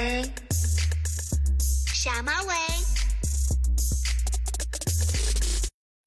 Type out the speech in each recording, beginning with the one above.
喂，傻马尾。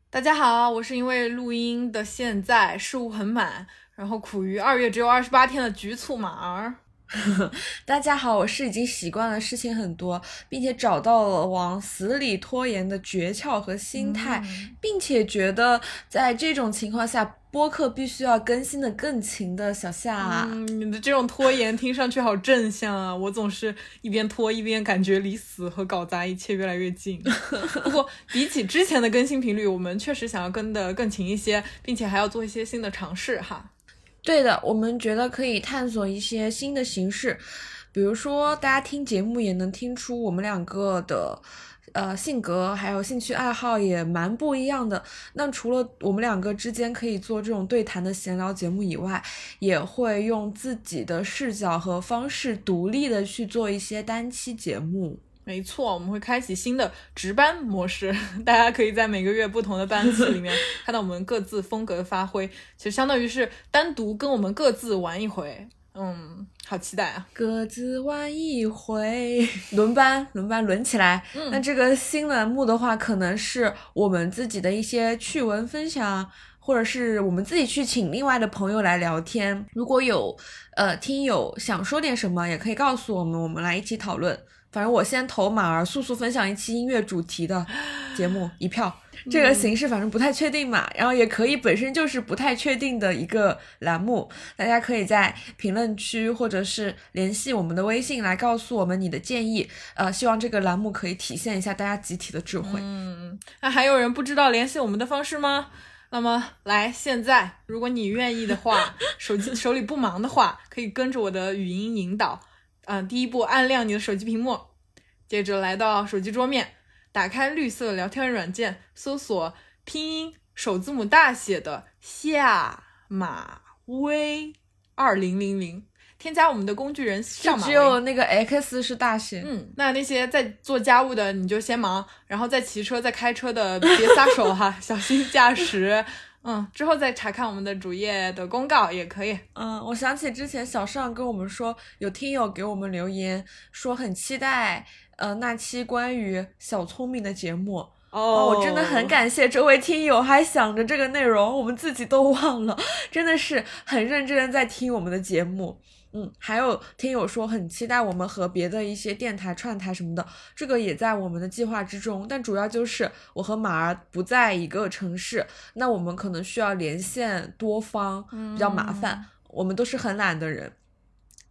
大家好，我是因为录音的现在事务很满，然后苦于二月只有二十八天的局促马儿。大家好，我是已经习惯了事情很多，并且找到了往死里拖延的诀窍和心态，并且觉得在这种情况下，播客必须要更新的更勤的小夏。嗯，你的这种拖延听上去好正向啊！我总是一边拖一边感觉离死和搞砸一切越来越近。不过比起之前的更新频率，我们确实想要跟的更勤一些，并且还要做一些新的尝试哈。对的，我们觉得可以探索一些新的形式，比如说大家听节目也能听出我们两个的呃性格还有兴趣爱好也蛮不一样的。那除了我们两个之间可以做这种对谈的闲聊节目以外，也会用自己的视角和方式独立的去做一些单期节目。没错，我们会开启新的值班模式，大家可以在每个月不同的班次里面 看到我们各自风格的发挥。其实相当于是单独跟我们各自玩一回，嗯，好期待啊！各自玩一回，轮班，轮班，轮起来。那这个新栏目的话，可能是我们自己的一些趣闻分享，或者是我们自己去请另外的朋友来聊天。如果有呃听友想说点什么，也可以告诉我们，我们来一起讨论。反正我先投马儿速速分享一期音乐主题的 节目一票，这个形式反正不太确定嘛，然后也可以本身就是不太确定的一个栏目，大家可以在评论区或者是联系我们的微信来告诉我们你的建议，呃，希望这个栏目可以体现一下大家集体的智慧。嗯，那还有人不知道联系我们的方式吗？那么来，现在如果你愿意的话，手机手里不忙的话，可以跟着我的语音引导。嗯，第一步，按亮你的手机屏幕，接着来到手机桌面，打开绿色聊天软件，搜索拼音首字母大写的下马威二零零零，添加我们的工具人上马只有那个 X 是大写。嗯，那那些在做家务的你就先忙，然后在骑车、在开车的别撒手哈，小心驾驶。嗯，之后再查看我们的主页的公告也可以。嗯，我想起之前小尚跟我们说，有听友给我们留言说很期待，呃，那期关于小聪明的节目。哦，我真的很感谢这位听友还想着这个内容，我们自己都忘了，真的是很认真的在听我们的节目。嗯，还有听友说很期待我们和别的一些电台串台什么的，这个也在我们的计划之中。但主要就是我和马儿不在一个城市，那我们可能需要连线多方，比较麻烦。我们都是很懒的人。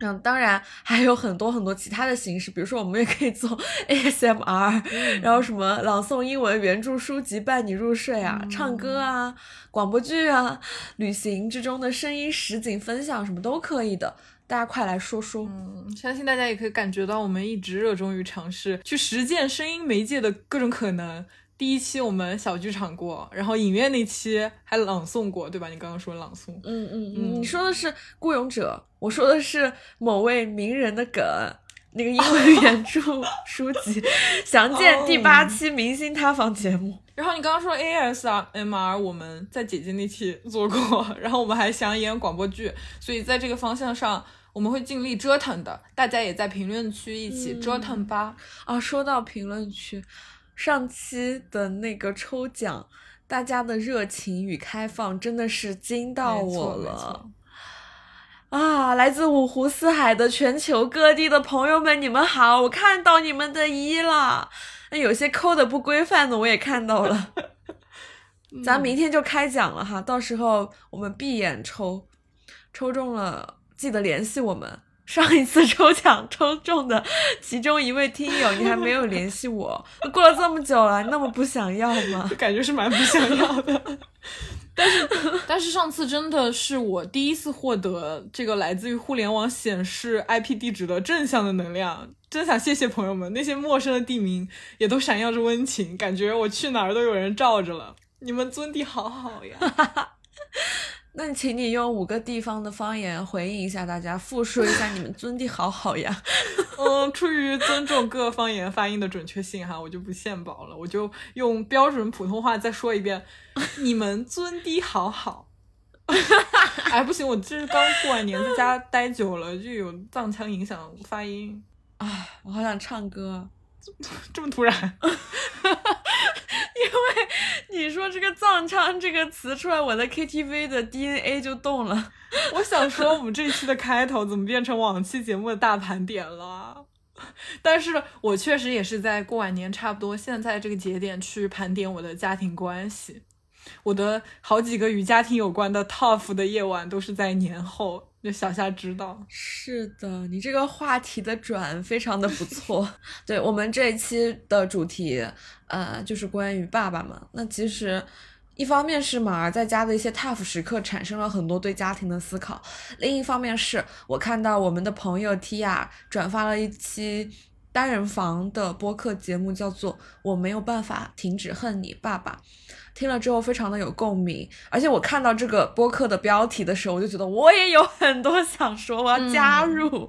嗯，当然还有很多很多其他的形式，比如说我们也可以做 ASMR，然后什么朗诵英文原著书籍伴你入睡啊，唱歌啊，广播剧啊，旅行之中的声音实景分享什么都可以的。大家快来说说，嗯，相信大家也可以感觉到我们一直热衷于尝试去实践声音媒介的各种可能。第一期我们小剧场过，然后影院那期还朗诵过，对吧？你刚刚说朗诵，嗯嗯嗯，你说的是《孤勇者》，我说的是某位名人的梗，那个英文原著书籍，详见第八期明星塌房节目。然后你刚刚说 ASMR，我们在姐姐那期做过，然后我们还想演广播剧，所以在这个方向上我们会尽力折腾的。大家也在评论区一起折腾吧。啊，说到评论区。上期的那个抽奖，大家的热情与开放真的是惊到我了啊！来自五湖四海的全球各地的朋友们，你们好，我看到你们的一了。那有些扣的不规范的，我也看到了。咱明天就开奖了哈，到时候我们闭眼抽，抽中了记得联系我们。上一次抽奖抽中的其中一位听友，你还没有联系我，过了这么久了，那么不想要吗？感觉是蛮不想要的。但是，但是上次真的是我第一次获得这个来自于互联网显示 IP 地址的正向的能量，真想谢谢朋友们。那些陌生的地名也都闪耀着温情，感觉我去哪儿都有人罩着了。你们尊地好好呀。那请你用五个地方的方言回应一下大家，复述一下你们 尊地好好呀。嗯，出于尊重各方言发音的准确性哈，我就不献宝了，我就用标准普通话再说一遍，你们尊地好好。哎，不行，我这是刚过完年在家待久了，就有藏腔影响发音。啊。我好想唱歌。这么突然？因为你说这个藏唱这个词出来，我的 KTV 的 DNA 就动了。我想说，我们这一期的开头怎么变成往期节目的大盘点了？但是我确实也是在过完年，差不多现在这个节点去盘点我的家庭关系。我的好几个与家庭有关的 tough 的夜晚都是在年后。就小夏知道，是的，你这个话题的转非常的不错。对我们这一期的主题，呃，就是关于爸爸嘛。那其实一方面是马儿在家的一些 tough 时刻产生了很多对家庭的思考，另一方面是我看到我们的朋友 Tia 转发了一期单人房的播客节目，叫做《我没有办法停止恨你，爸爸》。听了之后非常的有共鸣，而且我看到这个播客的标题的时候，我就觉得我也有很多想说，我要加入。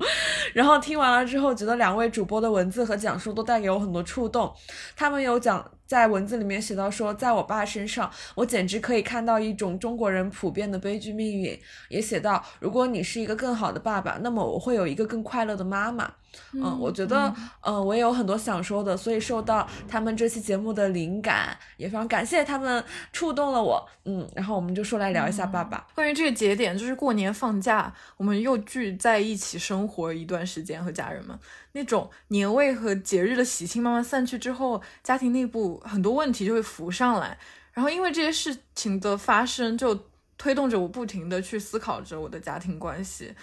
然后听完了之后，觉得两位主播的文字和讲述都带给我很多触动。他们有讲在文字里面写到说，在我爸身上，我简直可以看到一种中国人普遍的悲剧命运。也写到，如果你是一个更好的爸爸，那么我会有一个更快乐的妈妈。嗯，我觉得，嗯，我也有很多想说的，所以受到他们这期节目的灵感，也非常感谢他们触动了我。嗯，然后我们就说来聊一下爸爸。关于这个节点，就是过年放假，我们又聚在一起生活一段时间，和家人们那种年味和节日的喜庆慢慢散去之后，家庭内部很多问题就会浮上来。然后因为这些事情的发生，就推动着我不停的去思考着我的家庭关系。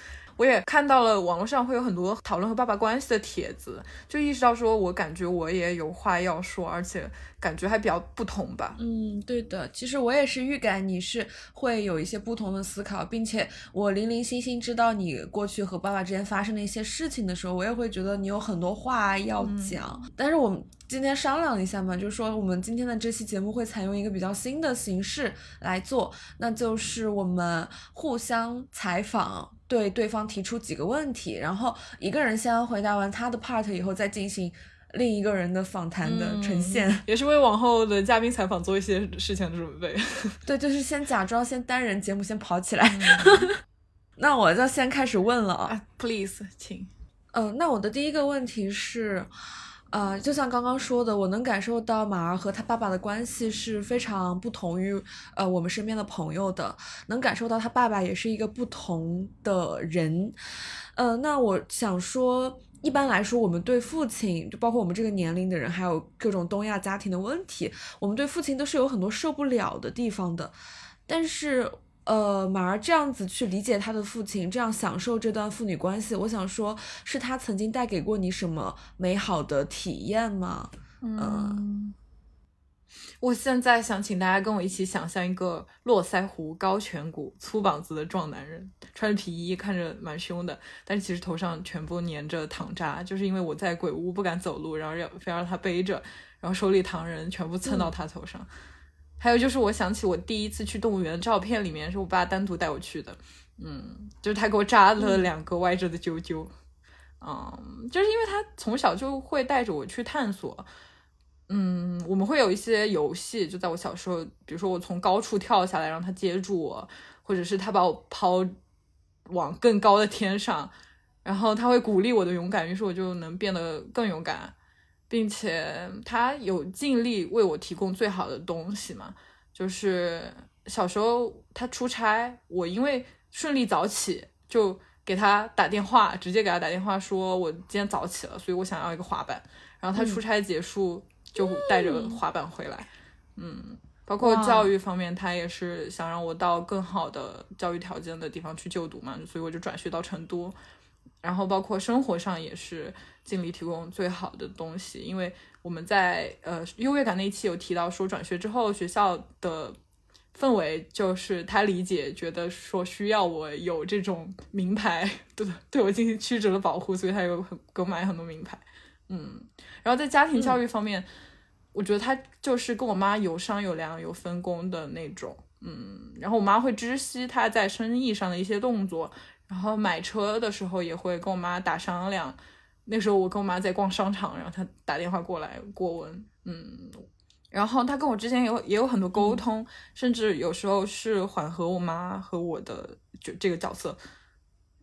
我也看到了网络上会有很多讨论和爸爸关系的帖子，就意识到说，我感觉我也有话要说，而且感觉还比较不同吧。嗯，对的，其实我也是预感你是会有一些不同的思考，并且我零零星星知道你过去和爸爸之间发生的一些事情的时候，我也会觉得你有很多话要讲。但是我们今天商量一下嘛，就是说我们今天的这期节目会采用一个比较新的形式来做，那就是我们互相采访。对对方提出几个问题，然后一个人先回答完他的 part 以后，再进行另一个人的访谈的呈现，也是为往后的嘉宾采访做一些事情的准备。对，就是先假装先单人节目先跑起来。那我就先开始问了啊，please，请。嗯，那我的第一个问题是。呃，就像刚刚说的，我能感受到马儿和他爸爸的关系是非常不同于呃我们身边的朋友的，能感受到他爸爸也是一个不同的人。呃，那我想说，一般来说，我们对父亲，就包括我们这个年龄的人，还有各种东亚家庭的问题，我们对父亲都是有很多受不了的地方的，但是。呃，马儿这样子去理解他的父亲，这样享受这段父女关系，我想说，是他曾经带给过你什么美好的体验吗？嗯，我现在想请大家跟我一起想象一个络腮胡、高颧骨、粗膀子的壮男人，穿着皮衣，看着蛮凶的，但是其实头上全部粘着糖渣，就是因为我在鬼屋不敢走路，然后要非要让他背着，然后手里糖人全部蹭到他头上。还有就是，我想起我第一次去动物园的照片里面，是我爸单独带我去的。嗯，就是他给我扎了两个歪着的揪揪。嗯，就是因为他从小就会带着我去探索。嗯，我们会有一些游戏，就在我小时候，比如说我从高处跳下来让他接住我，或者是他把我抛往更高的天上，然后他会鼓励我的勇敢，于是我就能变得更勇敢。并且他有尽力为我提供最好的东西嘛，就是小时候他出差，我因为顺利早起，就给他打电话，直接给他打电话说我今天早起了，所以我想要一个滑板。然后他出差结束就带着滑板回来。嗯，包括教育方面，他也是想让我到更好的教育条件的地方去就读嘛，所以我就转学到成都。然后包括生活上也是尽力提供最好的东西，因为我们在呃优越感那一期有提到说转学之后学校的氛围就是他理解觉得说需要我有这种名牌 对对我进行曲折的保护，所以他有很给我买很多名牌，嗯，然后在家庭教育方面，我觉得他就是跟我妈有商有量有分工的那种，嗯，然后我妈会知悉他在生意上的一些动作。然后买车的时候也会跟我妈打商量，那时候我跟我妈在逛商场，然后她打电话过来过问，嗯，然后她跟我之间有也有很多沟通，甚至有时候是缓和我妈和我的就这个角色，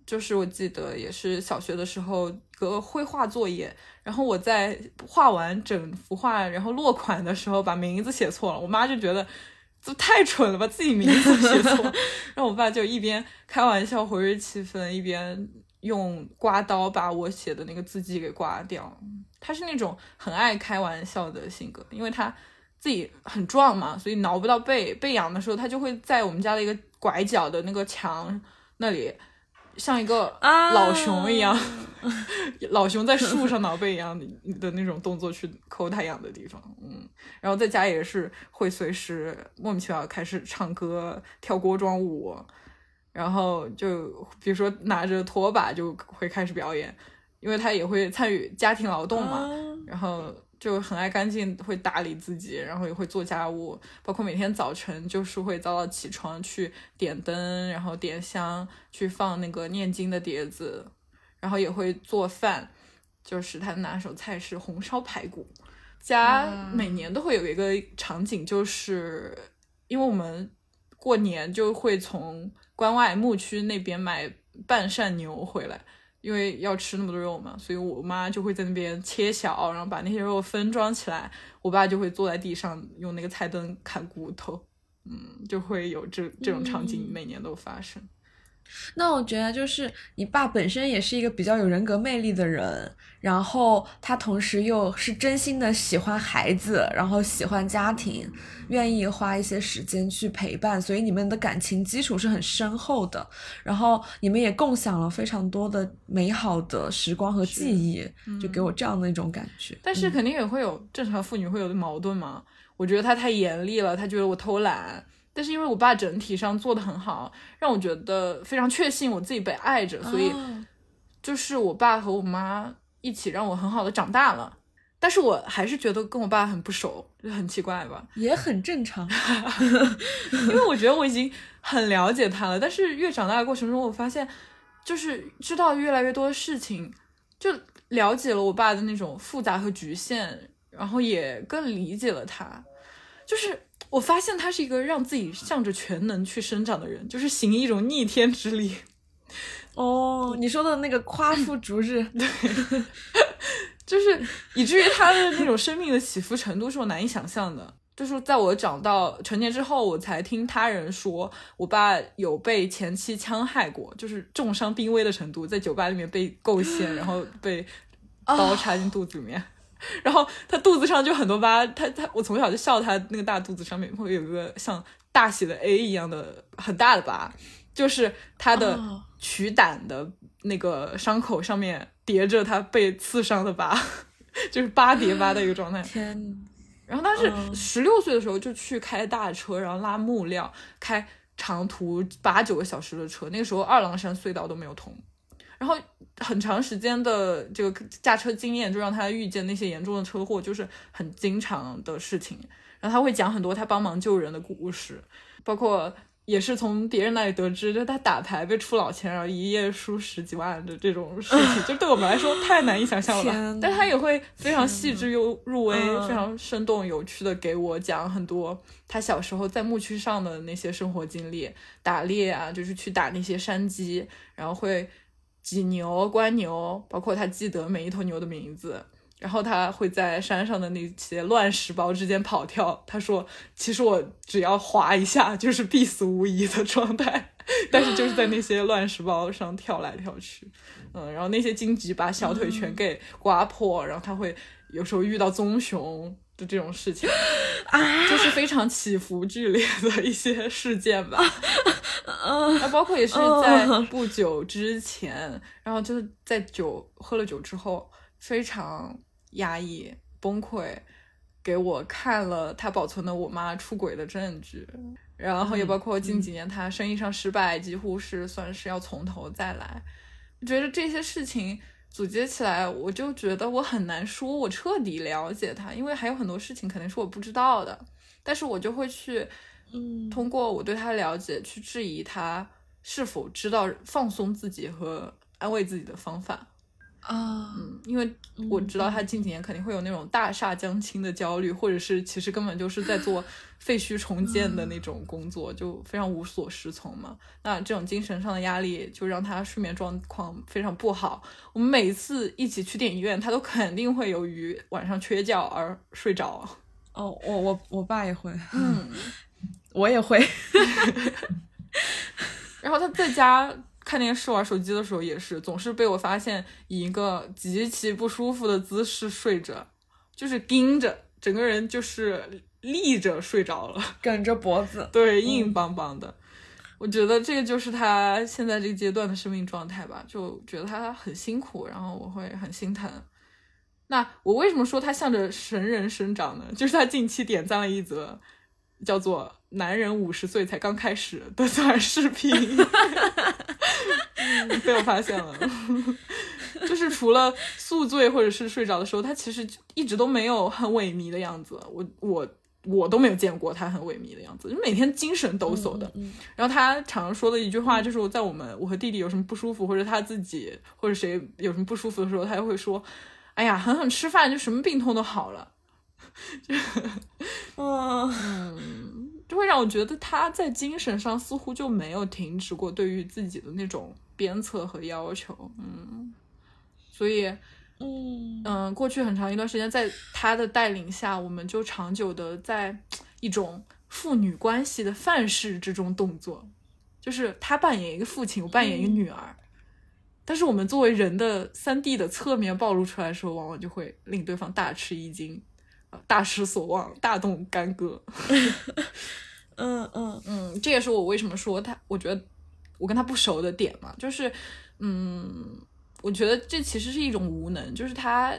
就是我记得也是小学的时候个绘画作业，然后我在画完整幅画，然后落款的时候把名字写错了，我妈就觉得这太蠢了吧，自己名字写错，然后我爸就一边开玩笑活跃气氛，一边用刮刀把我写的那个字迹给刮掉。他是那种很爱开玩笑的性格，因为他自己很壮嘛，所以挠不到背，背痒的时候他就会在我们家的一个拐角的那个墙那里。像一个老熊一样，老熊在树上挠背一样的 的那种动作去抠它痒的地方，嗯，然后在家也是会随时莫名其妙开始唱歌、跳锅庄舞，然后就比如说拿着拖把就会开始表演，因为他也会参与家庭劳动嘛，然后。就很爱干净，会打理自己，然后也会做家务，包括每天早晨就是会早早起床去点灯，然后点香，去放那个念经的碟子，然后也会做饭，就是他的拿手菜是红烧排骨。家每年都会有一个场景，就是因为我们过年就会从关外牧区那边买半扇牛回来。因为要吃那么多肉嘛，所以我妈就会在那边切小，然后把那些肉分装起来。我爸就会坐在地上用那个菜墩砍骨头，嗯，就会有这这种场景每年都发生。那我觉得就是你爸本身也是一个比较有人格魅力的人，然后他同时又是真心的喜欢孩子，然后喜欢家庭，愿意花一些时间去陪伴，所以你们的感情基础是很深厚的。然后你们也共享了非常多的美好的时光和记忆，就给我这样的一种感觉。但是肯定也会有正常妇女会有的矛盾嘛？我觉得他太严厉了，他觉得我偷懒。但是因为我爸整体上做的很好，让我觉得非常确信我自己被爱着，所以就是我爸和我妈一起让我很好的长大了。但是我还是觉得跟我爸很不熟，就很奇怪吧？也很正常，因为我觉得我已经很了解他了。但是越长大的过程中，我发现就是知道越来越多的事情，就了解了我爸的那种复杂和局限，然后也更理解了他，就是。我发现他是一个让自己向着全能去生长的人，就是行一种逆天之力。哦，你说的那个夸父逐日，对，就是以至于他的那种生命的起伏程度是我难以想象的。就是在我长到成年之后，我才听他人说，我爸有被前妻戕害过，就是重伤濒危的程度，在酒吧里面被构陷，然后被刀插进肚子里面。然后他肚子上就很多疤，他他我从小就笑他那个大肚子上面会有一个像大写的 A 一样的很大的疤，就是他的取胆的那个伤口上面叠着他被刺伤的疤，就是疤叠疤的一个状态。天！然后他是十六岁的时候就去开大车，然后拉木料，开长途八九个小时的车，那个时候二郎山隧道都没有通。然后很长时间的这个驾车经验，就让他遇见那些严重的车祸，就是很经常的事情。然后他会讲很多他帮忙救人的故事，包括也是从别人那里得知，就他打牌被出老千，然后一夜输十几万的这种事情，就对我们来说太难以想象了。但他也会非常细致又入微，非常生动有趣的给我讲很多他小时候在牧区上的那些生活经历，打猎啊，就是去打那些山鸡，然后会。挤牛、关牛，包括他记得每一头牛的名字，然后他会在山上的那些乱石包之间跑跳。他说：“其实我只要滑一下就是必死无疑的状态，但是就是在那些乱石包上跳来跳去。”嗯，然后那些荆棘把小腿全给刮破，然后他会有时候遇到棕熊的这种事情，啊，就是非常起伏剧烈的一些事件吧。啊，包括也是在不久之前，然后就是在酒喝了酒之后，非常压抑崩溃，给我看了他保存的我妈出轨的证据，然后也包括近几年他生意上失败，几乎是算是要从头再来。我觉得这些事情组接起来，我就觉得我很难说我彻底了解他，因为还有很多事情肯定是我不知道的，但是我就会去。嗯，通过我对他的了解去质疑他是否知道放松自己和安慰自己的方法啊，嗯，因为我知道他近几年肯定会有那种大厦将倾的焦虑，或者是其实根本就是在做 废墟重建的那种工作，就非常无所适从嘛。那这种精神上的压力就让他睡眠状况非常不好。我们每次一起去电影院，他都肯定会由于晚上缺觉而睡着。哦，我我我爸也会，嗯，我也会。然后他在家。看电视玩手机的时候也是，总是被我发现以一个极其不舒服的姿势睡着，就是盯着，整个人就是立着睡着了，梗着脖子，对，硬邦邦的。我觉得这个就是他现在这个阶段的生命状态吧，就觉得他很辛苦，然后我会很心疼。那我为什么说他向着神人生长呢？就是他近期点赞了一则叫做“男人五十岁才刚开始”的短视频。被我发现了，就是除了宿醉或者是睡着的时候，他其实一直都没有很萎靡的样子。我我我都没有见过他很萎靡的样子，就每天精神抖擞的。然后他常常说的一句话就是，在我们我和弟弟有什么不舒服，或者他自己或者谁有什么不舒服的时候，他就会说：“哎呀，狠狠吃饭，就什么病痛都好了。”就嗯，就会让我觉得他在精神上似乎就没有停止过对于自己的那种。鞭策和要求，嗯，所以，嗯。嗯，过去很长一段时间，在他的带领下，我们就长久的在一种父女关系的范式之中动作，就是他扮演一个父亲，我扮演一个女儿，但是我们作为人的三 D 的侧面暴露出来的时候，往往就会令对方大吃一惊，大失所望，大动干戈。嗯嗯嗯，这也是我为什么说他，我觉得。我跟他不熟的点嘛，就是，嗯，我觉得这其实是一种无能，就是他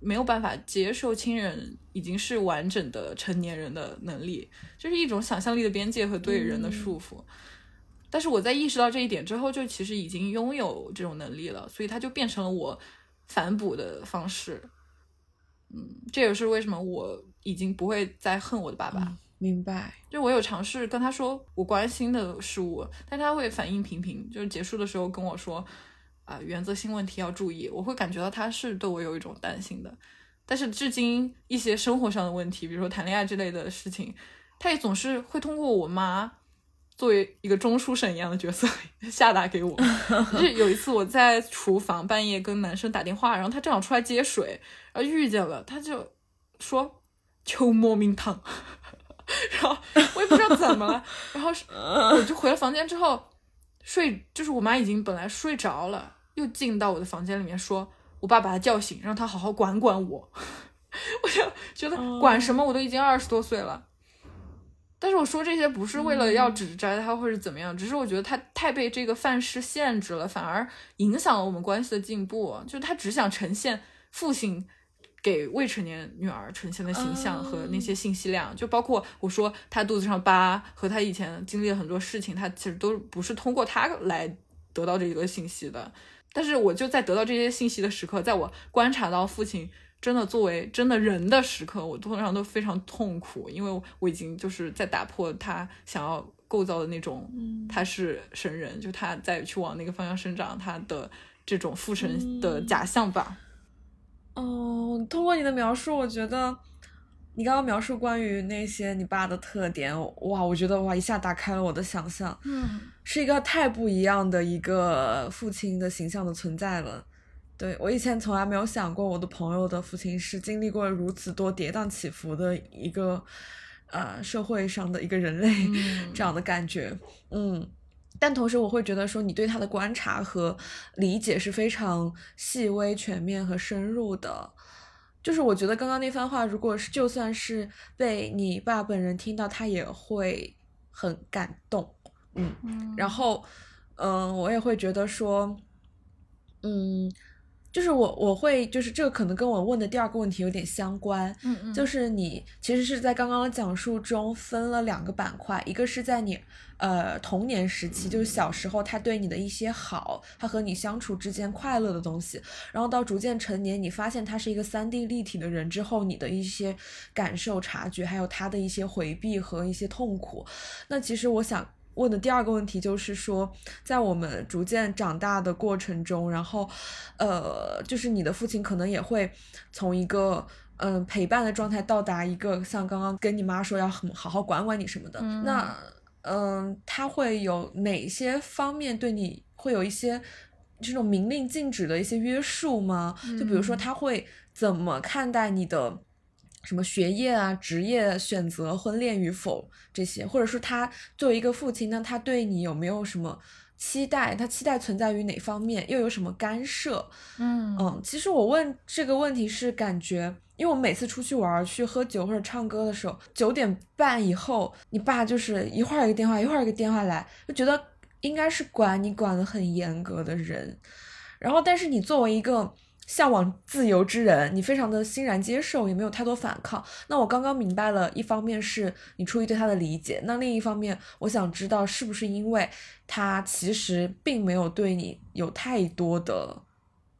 没有办法接受亲人已经是完整的成年人的能力，就是一种想象力的边界和对人的束缚。但是我在意识到这一点之后，就其实已经拥有这种能力了，所以他就变成了我反哺的方式。嗯，这也是为什么我已经不会再恨我的爸爸。明白，就我有尝试跟他说我关心的事物，但他会反应平平。就是结束的时候跟我说，啊，原则性问题要注意。我会感觉到他是对我有一种担心的，但是至今一些生活上的问题，比如说谈恋爱之类的事情，他也总是会通过我妈作为一个中书省一样的角色 下达给我。就是有一次我在厨房半夜跟男生打电话，然后他正好出来接水，然后遇见了，他就说秋莫名堂。然后我也不知道怎么了，然后我就回了房间之后睡，就是我妈已经本来睡着了，又进到我的房间里面说，我爸把他叫醒，让他好好管管我。我就觉得管什么，我都已经二十多岁了。但是我说这些不是为了要指摘他或者怎么样，只是我觉得他太被这个范式限制了，反而影响了我们关系的进步。就是他只想呈现父亲。给未成年女儿呈现的形象和那些信息量，就包括我说他肚子上疤和他以前经历了很多事情，他其实都不是通过他来得到这一个信息的。但是我就在得到这些信息的时刻，在我观察到父亲真的作为真的人的时刻，我通常都非常痛苦，因为我已经就是在打破他想要构造的那种，他是神人，就他在去往那个方向生长，他的这种父神的假象吧。哦，通过你的描述，我觉得你刚刚描述关于那些你爸的特点，哇，我觉得哇一下打开了我的想象，嗯，是一个太不一样的一个父亲的形象的存在了。对我以前从来没有想过，我的朋友的父亲是经历过如此多跌宕起伏的一个呃社会上的一个人类 这样的感觉，嗯。但同时，我会觉得说，你对他的观察和理解是非常细微、全面和深入的。就是我觉得刚刚那番话，如果是就算是被你爸本人听到，他也会很感动。嗯，然后，嗯，我也会觉得说，嗯。就是我我会就是这个可能跟我问的第二个问题有点相关，嗯嗯，就是你其实是在刚刚的讲述中分了两个板块，一个是在你呃童年时期，就是小时候他对你的一些好，他和你相处之间快乐的东西，然后到逐渐成年，你发现他是一个三 D 立体的人之后，你的一些感受察觉，还有他的一些回避和一些痛苦，那其实我想。问的第二个问题就是说，在我们逐渐长大的过程中，然后，呃，就是你的父亲可能也会从一个嗯、呃陪伴的状态到达一个像刚刚跟你妈说要很好好管管你什么的，嗯那嗯、他会有哪些方面对你会有一些这种明令禁止的一些约束吗？就比如说嗯他会怎么看待你的？什么学业啊、职业选择、婚恋与否这些，或者说他作为一个父亲，那他对你有没有什么期待？他期待存在于哪方面？又有什么干涉？嗯嗯，其实我问这个问题是感觉，因为我每次出去玩、去喝酒或者唱歌的时候，九点半以后，你爸就是一会儿一个电话，一会儿一个电话来，就觉得应该是管你管得很严格的人。然后，但是你作为一个向往自由之人，你非常的欣然接受，也没有太多反抗。那我刚刚明白了，一方面是你出于对他的理解，那另一方面，我想知道是不是因为他其实并没有对你有太多的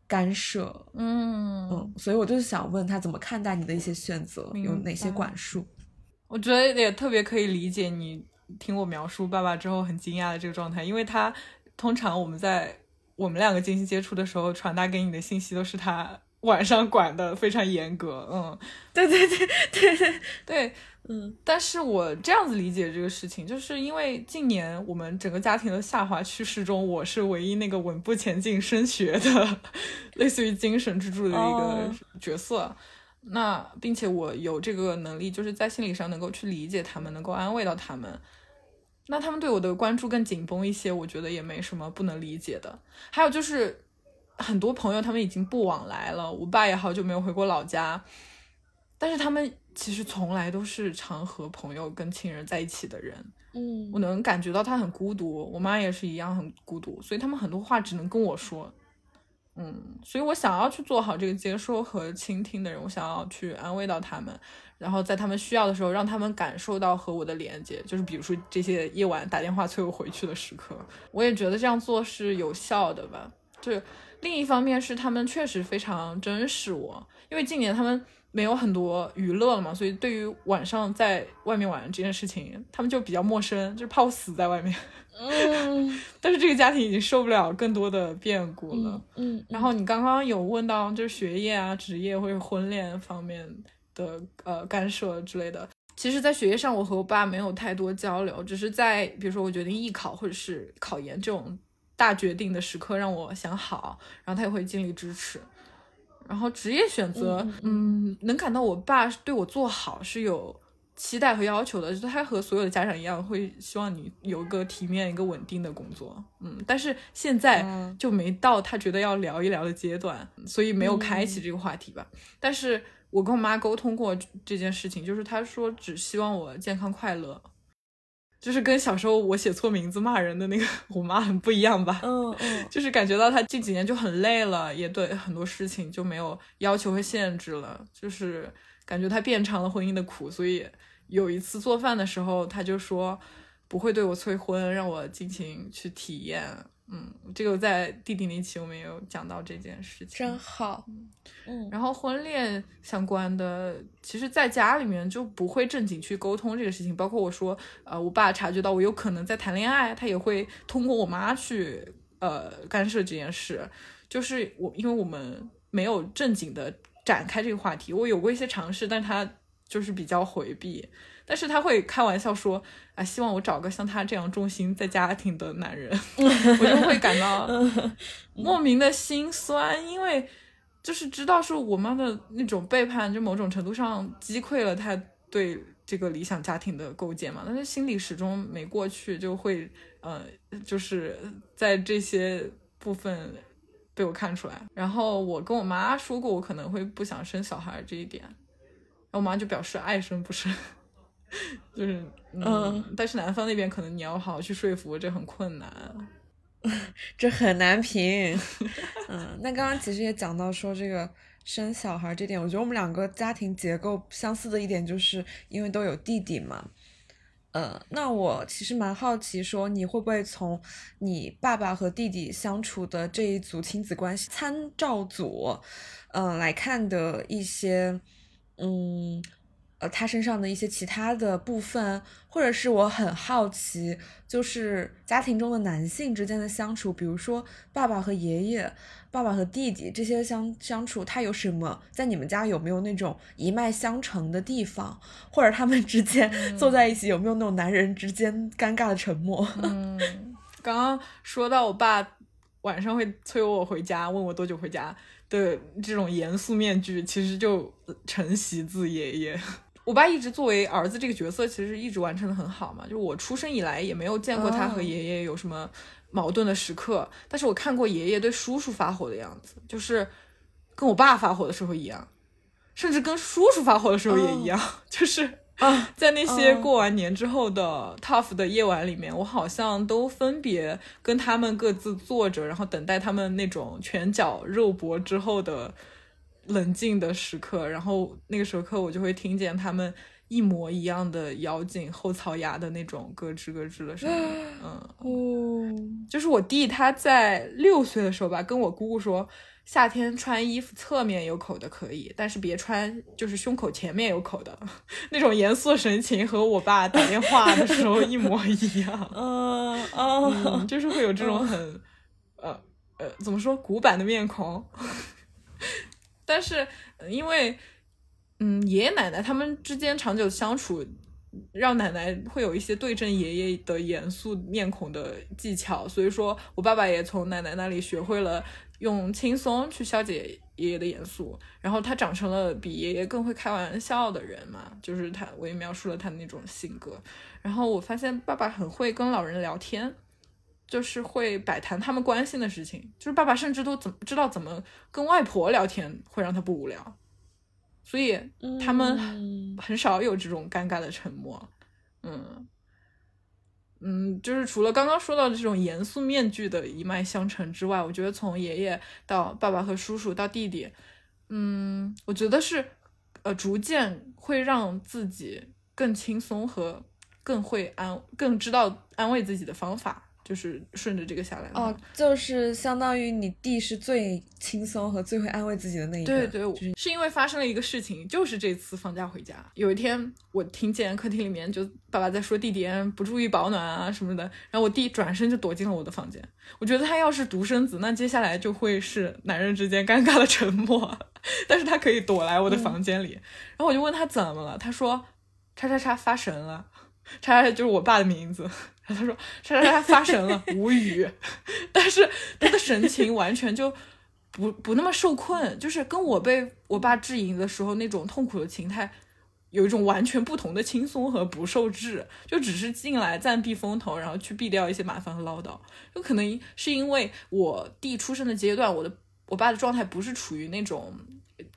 干涉，嗯嗯，所以我就是想问他怎么看待你的一些选择，有哪些管束？我觉得也特别可以理解你听我描述爸爸之后很惊讶的这个状态，因为他通常我们在我们两个进行接触的时候，传达给你的信息都是他晚上管的非常严格，嗯，对对对对对，对，嗯但是我这样子理解这个事情，就是因为近年我们整个家庭的下滑趋势中，我是唯一那个稳步前进升学的，类似于精神支柱的一个哦角色。那并且我有这个能力，就是在心理上能够去理解他们，能够安慰到他们。那他们对我的关注更紧绷一些，我觉得也没什么不能理解的。还有就是，很多朋友他们已经不往来了，我爸也好久没有回过老家，但是他们其实从来都是常和朋友跟亲人在一起的人，嗯我能感觉到他很孤独，我妈也是一样很孤独，所以他们很多话只能跟我说。嗯，所以我想要去做好这个接收和倾听的人，我想要去安慰到他们，然后在他们需要的时候，让他们感受到和我的连接，就是比如说这些夜晚打电话催我回去的时刻，我也觉得这样做是有效的吧。就另一方面是他们确实非常珍视我，因为近年他们没有很多娱乐了嘛，所以对于晚上在外面玩这件事情，他们就比较陌生，就是怕我死在外面。嗯 但是这个家庭已经受不了更多的变故了。嗯嗯，然后你刚刚有问到就是学业啊、职业或者婚恋方面的呃干涉之类的。其实，在学业上，我和我爸没有太多交流，只是在比如说我决定艺考或者是考研这种大决定的时刻，让我想好，然后他也会尽力支持。然后职业选择，嗯能感到我爸对我做好是有期待和要求的，就是他和所有的家长一样，会希望你有一个体面、一个稳定的工作。嗯，但是现在嗯就没到他觉得要聊一聊的阶段，所以没有开启这个话题吧。但是我跟我妈沟通过这件事情，就是她说只希望我健康快乐，就是跟小时候我写错名字骂人的那个 我妈很不一样吧。嗯嗯就是感觉到她近几年就很累了，也对很多事情就没有要求和限制了，就是感觉她变长了婚姻的苦，所以有一次做饭的时候，她就说不会对我催婚，让我尽情去体验。嗯，这个在弟弟那期我们也有讲到这件事情。真好，嗯然后婚恋相关的，其实在家里面就不会正经去沟通这个事情。包括我说，呃，我爸察觉到我有可能在谈恋爱，他也会通过我妈去呃干涉这件事。就是我，因为我们没有正经的展开这个话题，我有过一些尝试，但是他就是比较回避。但是他会开玩笑说，啊，希望我找个像他这样重心在家庭的男人，我就会感到 莫名的心酸，因为就是知道是我妈的那种背叛，就某种程度上击溃了他对这个理想家庭的构建嘛，但是心里始终没过去，就会呃，就是在这些部分被我看出来。然后我跟我妈说过，我可能会不想生小孩这一点，然后我妈就表示爱生不生。就是嗯，嗯但是男方那边可能你要好好去说服，这很困难。这很难评。嗯，那刚刚其实也讲到说这个生小孩这点，我觉得我们两个家庭结构相似的一点，就是因为都有弟弟嘛。呃，那我其实蛮好奇，说你会不会从你爸爸和弟弟相处的这一组亲子关系参照组，嗯、来看的一些，嗯，呃他身上的一些其他的部分，或者是我很好奇，就是家庭中的男性之间的相处，比如说爸爸和爷爷、爸爸和弟弟这些相相处，他有什么？在你们家有没有那种一脉相承的地方？或者他们之间坐在一起有没有那种男人之间尴尬的沉默？嗯，刚刚说到我爸晚上会催我回家，问我多久回家的这种严肃面具，其实就承袭自爷爷。我爸一直作为儿子这个角色，其实一直完成的很好嘛。就是我出生以来也没有见过他和爷爷有什么矛盾的时刻，但是我看过爷爷对叔叔发火的样子，就是跟我爸发火的时候一样，甚至跟叔叔发火的时候也一样，就是啊，在那些过完年之后的 tough 的夜晚里面，我好像都分别跟他们各自坐着，然后等待他们那种拳脚肉搏之后的冷静的时刻，然后那个时刻我就会听见他们一模一样的咬紧后槽牙的那种咯吱咯吱的声音，嗯。哦，就是我弟他在六岁的时候吧，跟我姑姑说，夏天穿衣服侧面有口的可以，但是别穿就是胸口前面有口的 那种严肃神情，和我爸打电话的时候一模一样。嗯哦，嗯，就是会有这种很呃呃怎么说古板的面孔，但是因为嗯爷爷奶奶他们之间长久相处，让奶奶会有一些对阵爷爷的严肃面孔的技巧，所以说我爸爸也从奶奶那里学会了用轻松去消解爷爷的严肃，然后他长成了比爷爷更会开玩笑的人嘛，就是他我也描述了他那种性格，然后我发现爸爸很会跟老人聊天。就是会摆谈他们关心的事情，就是爸爸甚至都怎么知道怎么跟外婆聊天会让他不无聊，所以他们嗯很少有这种尴尬的沉默。嗯嗯，就是除了刚刚说到的这种严肃面具的一脉相承之外，我觉得从爷爷到爸爸和叔叔到弟弟，嗯，我觉得是呃逐渐会让自己更轻松和更会安更知道安慰自己的方法。就是顺着这个下来哦，就是相当于你弟是最轻松和最会安慰自己的那一个。对对，我就是是因为发生了一个事情，就是这次放假回家，有一天我听见客厅里面就爸爸在说弟弟不注意保暖啊什么的，然后我弟转身就躲进了我的房间。我觉得他要是独生子，那接下来就会是男人之间尴尬的沉默，但是他可以躲来我的房间里，然后我就问他怎么了，他说叉叉叉发神了，叉叉就是我爸的名字。然后他说：“叉叉叉发神了，无语。”但是他的神情完全就不不那么受困，就是跟我被我爸质疑的时候那种痛苦的情态，有一种完全不同的轻松和不受制，就只是进来暂避风头，然后去避掉一些麻烦和唠叨。有可能是因为我弟出生的阶段，我的我爸的状态不是处于那种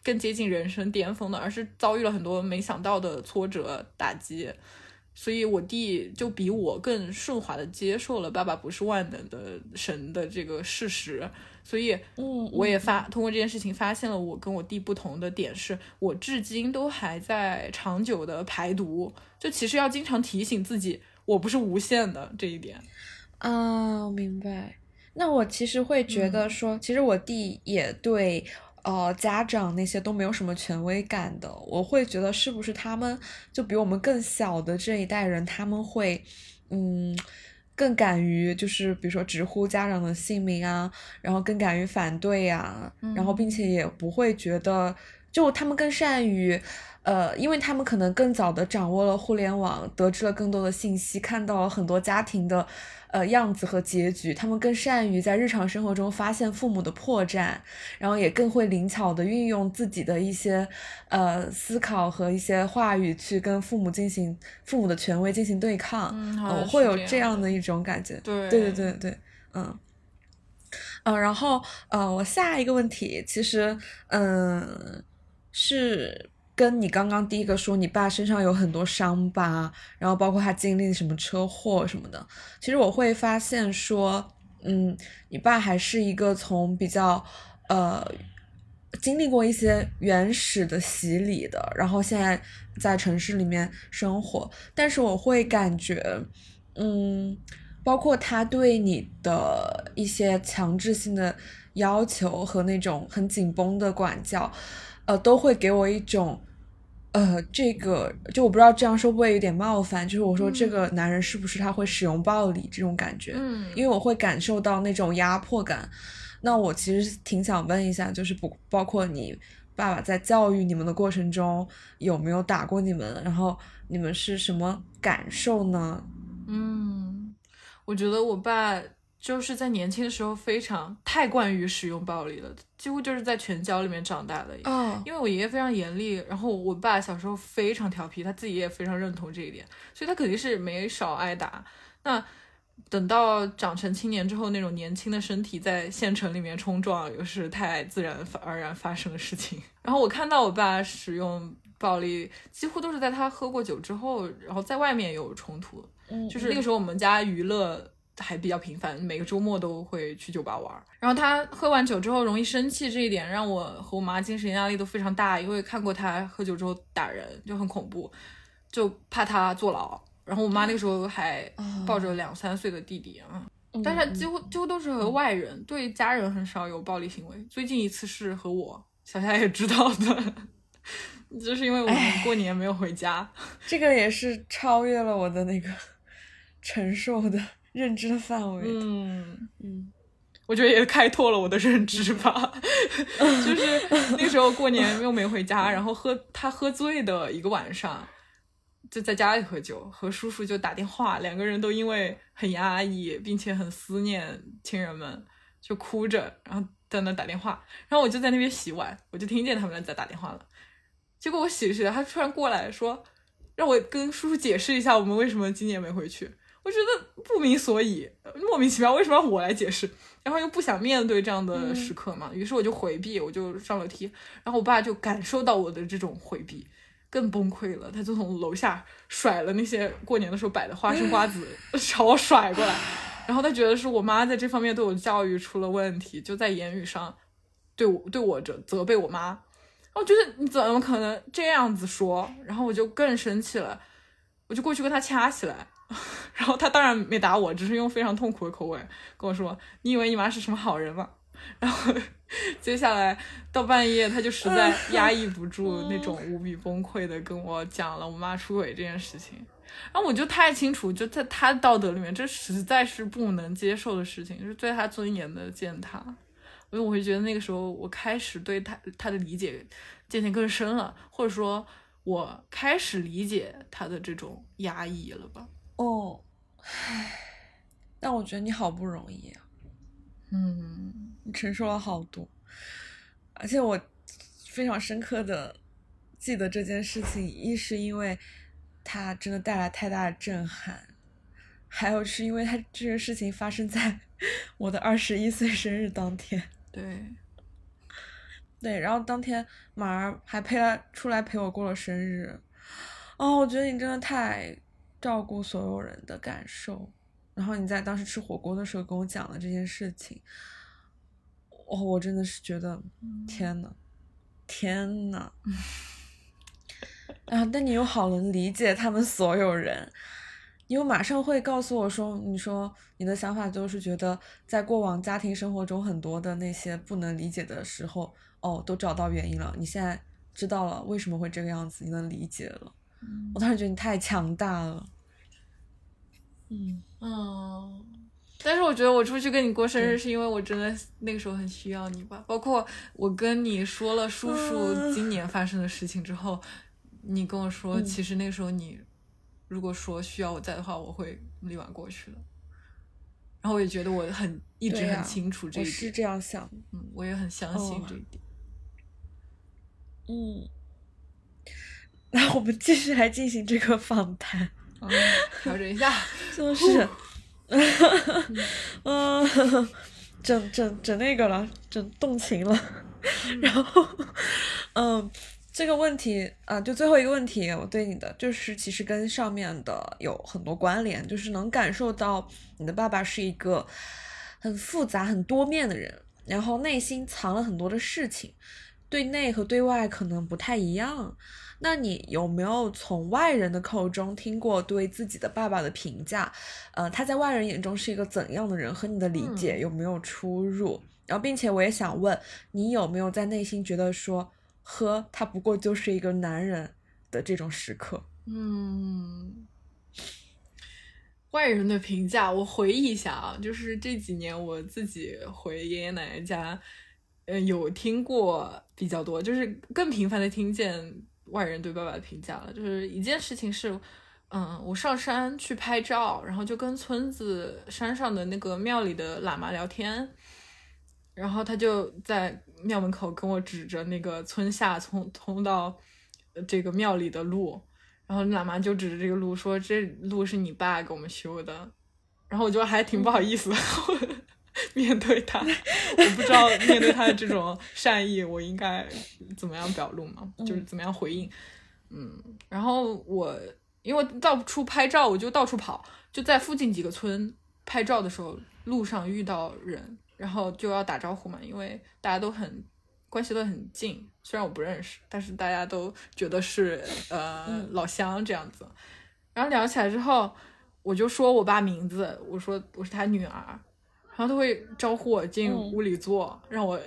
更接近人生巅峰的，而是遭遇了很多没想到的挫折打击。所以我弟就比我更顺滑的接受了爸爸不是万能的神的这个事实，所以嗯，我也发通过这件事情发现了我跟我弟不同的点是，我至今都还在长久的排毒，就其实要经常提醒自己，我不是无限的这一点。啊，我明白。那我其实会觉得说，其实我弟也对呃家长那些都没有什么权威感的。我会觉得是不是他们就比我们更小的这一代人，他们会嗯更敢于就是比如说直呼家长的姓名啊，然后更敢于反对啊，然后并且也不会觉得就他们更善于。呃，因为他们可能更早的掌握了互联网，得知了更多的信息，看到了很多家庭的呃样子和结局，他们更善于在日常生活中发现父母的破绽，然后也更会灵巧的运用自己的一些呃思考和一些话语去跟父母进行父母的权威进行对抗，嗯呃会有这样的一种感觉。对对对对对，嗯。呃，然后呃，我下一个问题其实，嗯，是跟你刚刚第一个说你爸身上有很多伤疤，然后包括他经历什么车祸什么的，其实我会发现说，嗯，你爸还是一个从比较呃经历过一些原始的洗礼的，然后现在在城市里面生活，但是我会感觉，嗯，包括他对你的一些强制性的要求和那种很紧绷的管教，呃，都会给我一种，呃，这个就我不知道这样说会不会有点冒犯，就是我说这个男人是不是他会使用暴力这种感觉，嗯因为我会感受到那种压迫感。那我其实挺想问一下，就是不包括你爸爸在教育你们的过程中有没有打过你们，然后你们是什么感受呢？嗯，我觉得我爸就是在年轻的时候非常太惯于使用暴力了，几乎就是在拳脚里面长大的。哦，因为我爷爷非常严厉，然后我爸小时候非常调皮，他自己也非常认同这一点，所以他肯定是没少挨打。那等到长成青年之后，那种年轻的身体在县城里面冲撞，又是太自然而然发生的事情。然后我看到我爸使用暴力，几乎都是在他喝过酒之后，然后在外面有冲突。嗯就是那个时候我们家娱乐还比较频繁，每个周末都会去酒吧玩。然后他喝完酒之后容易生气，这一点让我和我妈精神压力都非常大，因为看过他喝酒之后打人，就很恐怖，就怕他坐牢。然后我妈那个时候还抱着两三岁的弟弟啊，嗯但是几乎几乎都是和外人，对家人很少有暴力行为。最近一次是和我，小夏也知道的，就是因为我们过年没有回家。这个也是超越了我的那个 承受的认知的范围的。嗯。嗯我觉得也开拓了我的认知吧，就是那时候过年又没回家，然后喝他喝醉的一个晚上，就在家里喝酒，和叔叔就打电话，两个人都因为很压抑，并且很思念亲人们，就哭着，然后在那打电话，然后我就在那边洗碗，我就听见他们俩在打电话了，结果我洗着洗着，他突然过来说，让我跟叔叔解释一下我们为什么今年没回去。我觉得不明所以，莫名其妙，为什么要我来解释？然后又不想面对这样的时刻嘛，于是我就回避，我就上楼梯。然后我爸就感受到我的这种回避，更崩溃了，他就从楼下甩了那些过年的时候摆的花生瓜子朝我甩过来。然后他觉得是我妈在这方面对我教育出了问题，就在言语上对我对我责责备我妈。我觉得你怎么可能这样子说？然后我就更生气了，我就过去跟他掐起来。然后他当然没打我，只是用非常痛苦的口吻跟我说：“你以为你妈是什么好人吗？”然后 接下来到半夜，他就实在 压抑不住那种无比崩溃的跟我讲了我妈出轨这件事情。然后我就太清楚，就在他道德里面，这实在是不能接受的事情，就是对他尊严的践踏。所以我会觉得那个时候，我开始对他他的理解渐渐更深了，或者说，我开始理解他的这种压抑了吧。哦，唉，但我觉得你好不容易啊，嗯。你承受了好多，而且我非常深刻的记得这件事情，一是因为它真的带来太大的震撼，还有是因为它这个事情发生在 我的二十一岁生日当天。对，对，然后当天马儿还陪他出来陪我过了生日，哦，我觉得你真的太照顾所有人的感受。然后你在当时吃火锅的时候跟我讲了这件事情，哦，我真的是觉得天呐，天呐！啊，但你又好能理解他们所有人，你又马上会告诉我说，你说你的想法就是觉得在过往家庭生活中很多的那些不能理解的时候，哦，都找到原因了，你现在知道了为什么会这个样子，你能理解了。我当时觉得你太强大了。嗯，嗯，但是我觉得我出去跟你过生日，是因为我真的那个时候很需要你吧。包括我跟你说了叔叔今年发生的事情之后，你跟我说，嗯其实那个时候你如果说需要我在的话，我会立马过去的。然后我也觉得我很一直很清楚这一点，我是这样想的。嗯，我也很相信哦这一点。嗯，那我们继续来进行这个访谈。嗯，调整一下。就是，嗯，整整整那个了，整动情了，然后，嗯，这个问题啊、就最后一个问题，我对你的就是其实跟上面的有很多关联，就是能感受到你的爸爸是一个很复杂、很多面的人，然后内心藏了很多的事情，对内和对外可能不太一样。那你有没有从外人的口中听过对自己的爸爸的评价？呃，他在外人眼中是一个怎样的人？和你的理解有没有出入？然后，并且我也想问你有没有在内心觉得说，呵，他不过就是一个男人的这种时刻。嗯，外人的评价，我回忆一下啊，就是这几年我自己回爷爷奶奶家，呃，有听过比较多，就是更频繁的听见外人对爸爸的评价了。就是一件事情是，嗯，我上山去拍照，然后就跟村子山上的那个庙里的喇嘛聊天，然后他就在庙门口跟我指着那个村下通通到这个庙里的路。然后喇嘛就指着这个路说：“这路是你爸给我们修的。”然后我就还挺不好意思的，面对他，我不知道面对他的这种善意，我应该怎么样表露嘛？就是怎么样回应？嗯，然后我因为到处拍照，我就到处跑，就在附近几个村拍照的时候，路上遇到人，然后就要打招呼嘛，因为大家都很关系都很近。虽然我不认识，但是大家都觉得是 呃老乡这样子。然后聊起来之后，我就说我爸名字，我说我是他女儿，然后他会招呼我进屋里坐，让我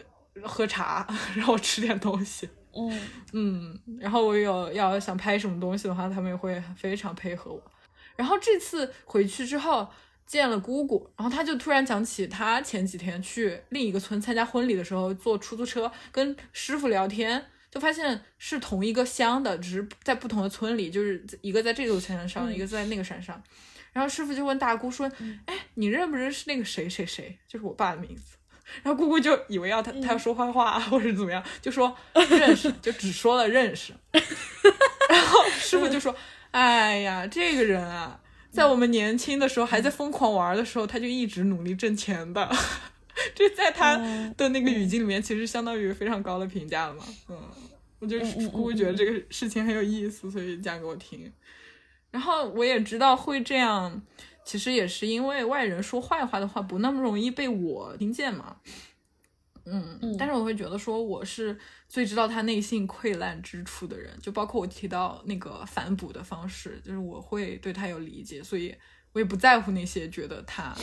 喝茶，让我吃点东西。嗯嗯，然后我有要想拍什么东西的话，他们也会非常配合我。然后这次回去之后。见了姑姑，然后他就突然讲起他前几天去另一个村参加婚礼的时候，坐出租车跟师傅聊天，就发现是同一个乡的，只是在不同的村里，就是一个在这座山上，一个在那个山上。然后师傅就问大姑说：“哎，你认不认识那个谁谁谁？就是我爸的名字。”然后姑姑就以为要他他要说坏话或者怎么样，就说认识，就只说了认识。然后师傅就说：“哎呀，这个人啊。”在我们年轻的时候，还在疯狂玩的时候，他就一直努力挣钱的。这在他的那个语境里面，其实相当于非常高的评价了嘛。嗯，我就姑姑觉得这个事情很有意思，所以讲给我听。然后我也知道会这样，其实也是因为外人说坏话的话不那么容易被我听见嘛。嗯，但是我会觉得说我是最知道他内心溃烂之处的人，就包括我提到那个反哺的方式，就是我会对他有理解，所以我也不在乎那些觉得他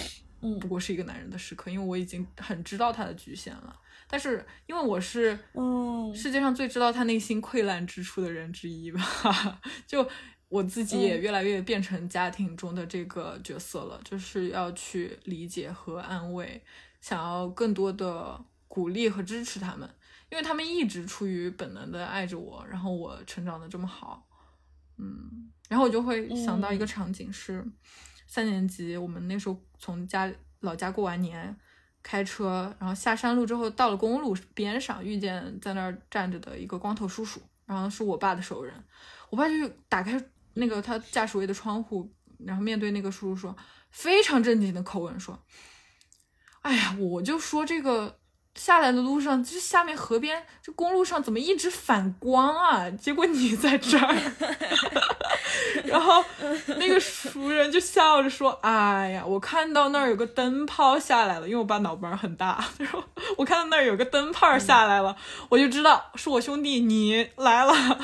不过是一个男人的时刻，因为我已经很知道他的局限了。但是因为我是嗯世界上最知道他内心溃烂之处的人之一吧，就我自己也越来越变成家庭中的这个角色了，就是要去理解和安慰，想要更多的。鼓励和支持他们，因为他们一直出于本能的爱着我，然后我成长的这么好，嗯，然后我就会想到一个场景是三年级，我们那时候从家老家过完年，开车，然后下山路之后到了公路边上，遇见在那儿站着的一个光头叔叔，然后是我爸的熟人，我爸就打开那个他驾驶位的窗户，然后面对那个叔叔说，非常正经的口吻说，哎呀，我就说这个。下来的路上，这下面河边这公路上怎么一直反光啊？结果你在这儿，然后那个熟人就笑着说：“哎呀，我看到那儿有个灯泡下来了，因为我爸脑门很大，他说我看到那儿有个灯泡下来了，我就知道是我兄弟你来了。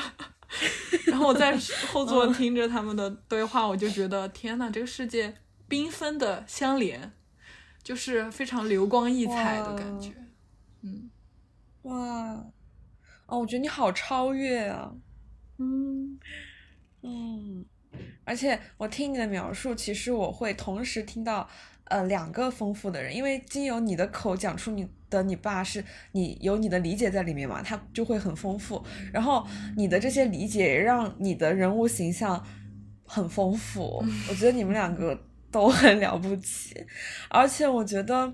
然后我在后座听着他们的对话，我就觉得天呐，这个世界缤纷的相连，就是非常流光溢彩的感觉。”嗯，哇，哦，我觉得你好超越啊，嗯。嗯，而且我听你的描述，其实我会同时听到呃两个丰富的人，因为经由你的口讲出你的你爸是你有你的理解在里面嘛，他就会很丰富，然后你的这些理解让你的人物形象很丰富，我觉得你们两个都很了不起，而且我觉得。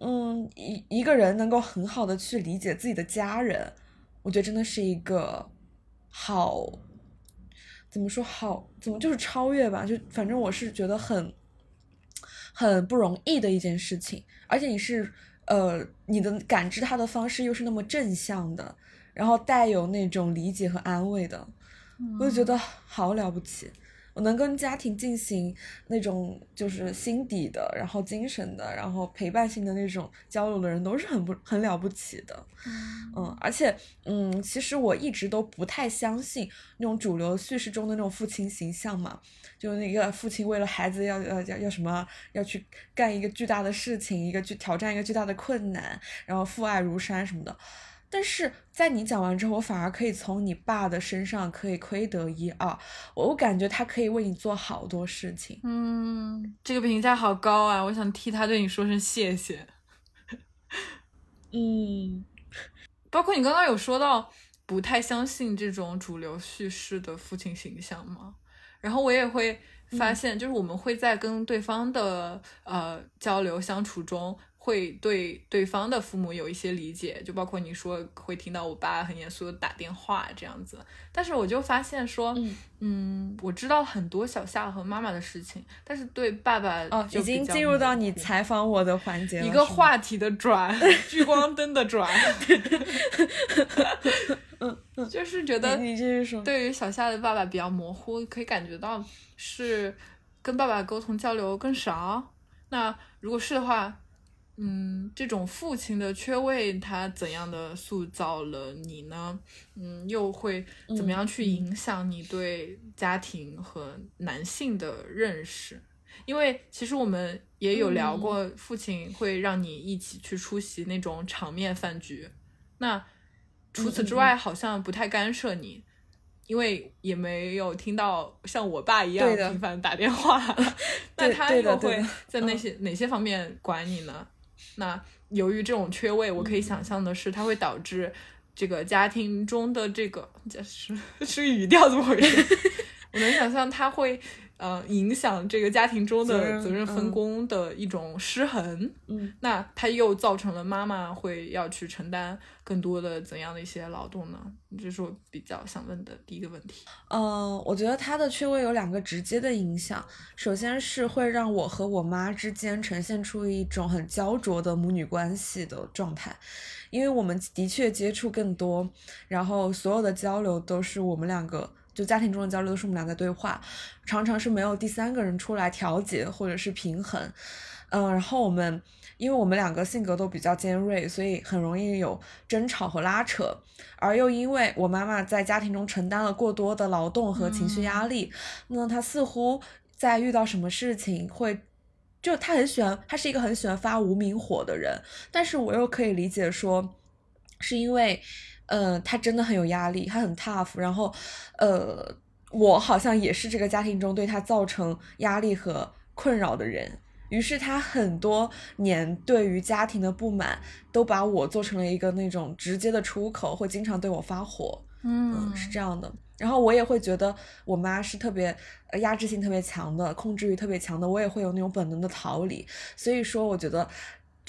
嗯，一一个人能够很好的去理解自己的家人，我觉得真的是一个好，怎么说好，怎么就是超越吧？就反正我是觉得很很不容易的一件事情，而且你是呃，你的感知他的方式又是那么正向的，然后带有那种理解和安慰的，我就觉得好了不起。我能跟家庭进行那种就是心底的，然后精神的，然后陪伴性的那种交流的人，都是很不很了不起的。嗯，而且，嗯，其实我一直都不太相信那种主流叙事中的那种父亲形象嘛，就那个父亲为了孩子要要要要什么，要去干一个巨大的事情，一个去挑战一个巨大的困难，然后父爱如山什么的。但是在你讲完之后，我反而可以从你爸的身上可以窥得一二，我我感觉他可以为你做好多事情。嗯，这个评价好高啊！我想替他对你说声谢谢。嗯，包括你刚刚有说到不太相信这种主流叙事的父亲形象吗？然后我也会发现，就是我们会在跟对方的呃交流相处中。会对对方的父母有一些理解，就包括你说会听到我爸很严肃的打电话这样子，但是我就发现说，嗯，我知道很多小夏和妈妈的事情，但是对爸爸哦，已经进入到你采访我的环节了，一个话题的转，聚光灯的转，嗯，就是觉得你继续说，对于小夏的爸爸比较模糊，可以感觉到是跟爸爸沟通交流更少。那如果是的话。嗯，这种父亲的缺位，他怎样的塑造了你呢？嗯，又会怎么样去影响你对家庭和男性的认识？因为其实我们也有聊过，父亲会让你一起去出席那种场面饭局。那除此之外，好像不太干涉你，因为也没有听到像我爸一样频繁打电话。那他又会在那些哪些方面管你呢？那由于这种缺位，我可以想象的是，它会导致这个家庭中的这个这是 是语调怎么回事？我能想象它会。呃，影响这个家庭中的责任分工的一种失衡。嗯，那它又造成了妈妈会要去承担更多的怎样的一些劳动呢？这是我比较想问的第一个问题。嗯，我觉得他的缺位有两个直接的影响。首先是会让我和我妈之间呈现出一种很焦灼的母女关系的状态，因为我们的确接触更多，然后所有的交流都是我们两个。就家庭中的交流都是我们俩在对话，常常是没有第三个人出来调节或者是平衡，嗯，然后我们因为我们两个性格都比较尖锐，所以很容易有争吵和拉扯，而又因为我妈妈在家庭中承担了过多的劳动和情绪压力，那她似乎在遇到什么事情会，就她很喜欢，她是一个很喜欢发无名火的人，但是我又可以理解说，是因为。呃，他真的很有压力，他很 tough，然后，呃，我好像也是这个家庭中对他造成压力和困扰的人，于是他很多年对于家庭的不满，都把我做成了一个那种直接的出口，会经常对我发火，嗯，是这样的。然后我也会觉得我妈是特别压制性特别强的，控制欲特别强的，我也会有那种本能的逃离。所以说，我觉得。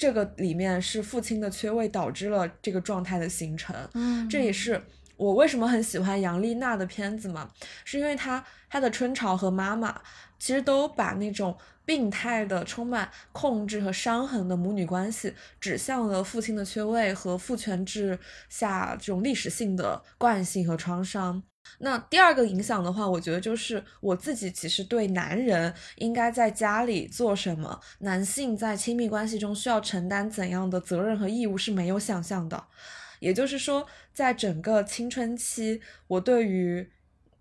这个里面是父亲的缺位导致了这个状态的形成，嗯，这也是我为什么很喜欢杨丽娜的片子嘛，是因为她她的春潮和妈妈其实都把那种病态的、充满控制和伤痕的母女关系指向了父亲的缺位和父权制下这种历史性的惯性和创伤。那第二个影响的话，我觉得就是我自己其实对男人应该在家里做什么，男性在亲密关系中需要承担怎样的责任和义务是没有想象的。也就是说，在整个青春期，我对于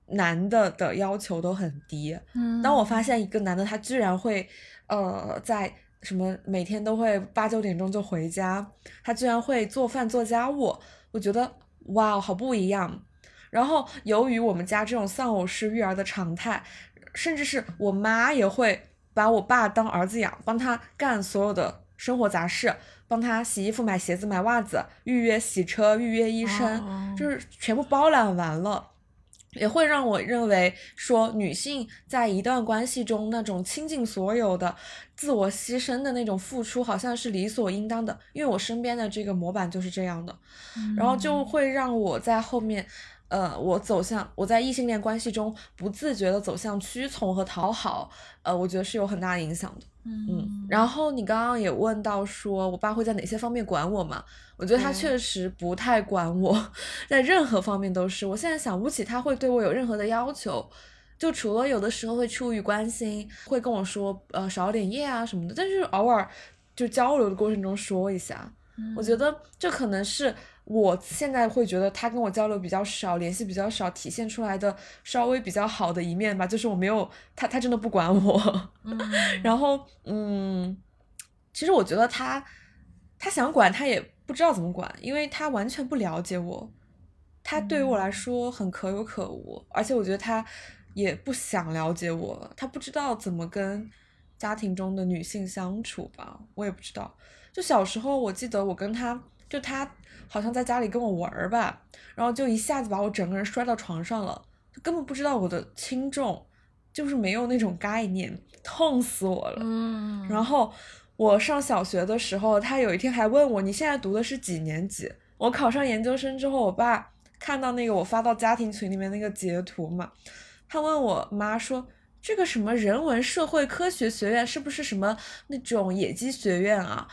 男的的要求都很低。嗯，当我发现一个男的他居然会，呃，在什么每天都会八九点钟就回家，他居然会做饭做家务，我觉得哇，好不一样。然后，由于我们家这种丧偶式育儿的常态，甚至是我妈也会把我爸当儿子养，帮他干所有的生活杂事，帮他洗衣服、买鞋子、买袜子、预约洗车、预约医生，就是全部包揽完了，也会让我认为说，女性在一段关系中那种倾尽所有的自我牺牲的那种付出，好像是理所应当的，因为我身边的这个模板就是这样的，然后就会让我在后面。呃，我走向我在异性恋关系中不自觉的走向屈从和讨好，呃，我觉得是有很大影响的。嗯，然后你刚刚也问到说我爸会在哪些方面管我嘛？我觉得他确实不太管我，在任何方面都是。我现在想不起他会对我有任何的要求，就除了有的时候会出于关心，会跟我说呃少点夜啊什么的，但是偶尔就交流的过程中说一下。我觉得这可能是。我现在会觉得他跟我交流比较少，联系比较少，体现出来的稍微比较好的一面吧，就是我没有他，他真的不管我。然后，嗯，其实我觉得他，他想管他也不知道怎么管，因为他完全不了解我，他对于我来说很可有可无，而且我觉得他也不想了解我，他不知道怎么跟家庭中的女性相处吧，我也不知道。就小时候，我记得我跟他，就他好像在家里跟我玩儿吧，然后就一下子把我整个人摔到床上了，就根本不知道我的轻重，就是没有那种概念，痛死我了。嗯然后我上小学的时候，他有一天还问我：“你现在读的是几年级？”我考上研究生之后，我爸看到那个我发到家庭群里面那个截图嘛，他问我妈说：“这个什么人文社会科学学院是不是什么那种野鸡学院啊？”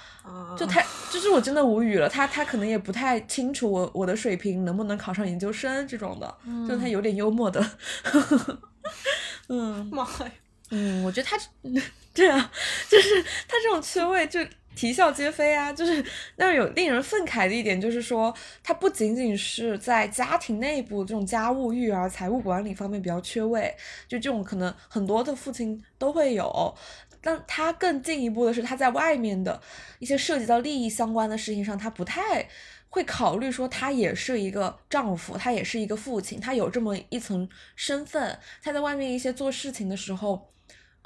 就他，就是我真的无语了。他他可能也不太清楚我我的水平能不能考上研究生这种的，就他有点幽默的。嗯妈呀，嗯，我觉得他 对啊，就是他这种缺位就啼笑皆非啊。就是但是有令人愤慨的一点，就是说他不仅仅是在家庭内部这种家务育儿、财务管理方面比较缺位，就这种可能很多的父亲都会有。但他更进一步的是，他在外面的一些涉及到利益相关的事情上，他不太会考虑说他也是一个丈夫，他也是一个父亲，他有这么一层身份，他在外面一些做事情的时候，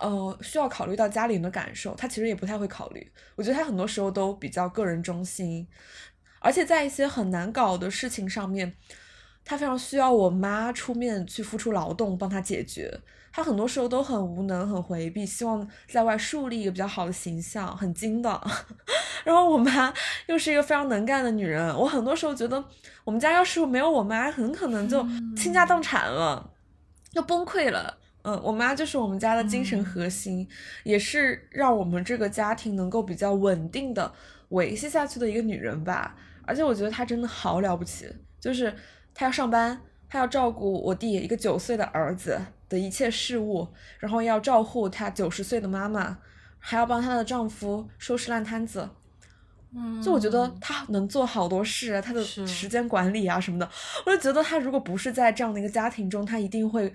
呃，需要考虑到家里人的感受，他其实也不太会考虑。我觉得他很多时候都比较个人中心，而且在一些很难搞的事情上面，他非常需要我妈出面去付出劳动帮他解决。他很多时候都很无能、很回避，希望在外树立一个比较好的形象，很精的。然后我妈又是一个非常能干的女人，我很多时候觉得我们家要是没有我妈，很可能就倾家荡产了，要崩溃了。嗯，我妈就是我们家的精神核心，也是让我们这个家庭能够比较稳定的维系下去的一个女人吧。而且我觉得她真的好了不起，就是她要上班，她要照顾我弟一个九岁的儿子的一切事务，然后要照顾她九十岁的妈妈，还要帮她的丈夫收拾烂摊子。嗯就我觉得她能做好多事啊，她的时间管理啊什么的，我就觉得她如果不是在这样的一个家庭中，她一定会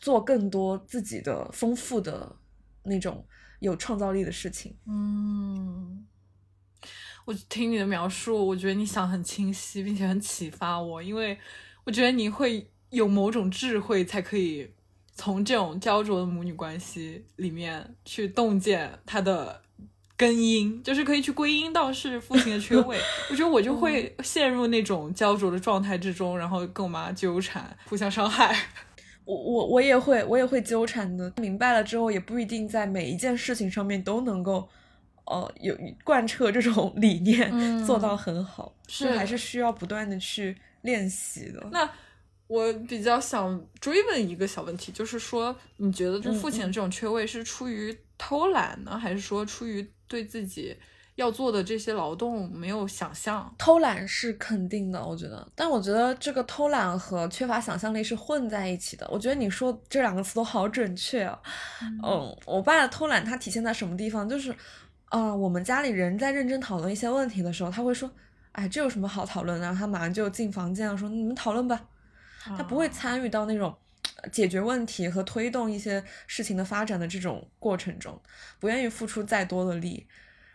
做更多自己的丰富的那种有创造力的事情。嗯，我听你的描述，我觉得你想很清晰，并且很启发我，因为我觉得你会有某种智慧，才可以从这种焦灼的母女关系里面去洞见它的根因，就是可以去归因到是父亲的缺位。我觉得我就会陷入那种焦灼的状态之中，然后跟我妈纠缠，互相伤害。我我我也会我也会纠缠的，明白了之后也不一定在每一件事情上面都能够，呃，有贯彻这种理念、嗯做到很好，是还是需要不断的去练习的。那我比较想追问一个小问题，就是说，你觉得就父亲的这种缺位是出于偷懒呢，还是说出于对自己要做的这些劳动没有想象？偷懒是肯定的，我觉得，但我觉得这个偷懒和缺乏想象力是混在一起的。我觉得你说这两个词都好准确啊。嗯，我爸的偷懒他体现在什么地方？就是，啊、我们家里人在认真讨论一些问题的时候，他会说，哎，这有什么好讨论的？然后他马上就进房间了，说你们讨论吧。他不会参与到那种呃解决问题和推动一些事情的发展的这种过程中，不愿意付出再多的力。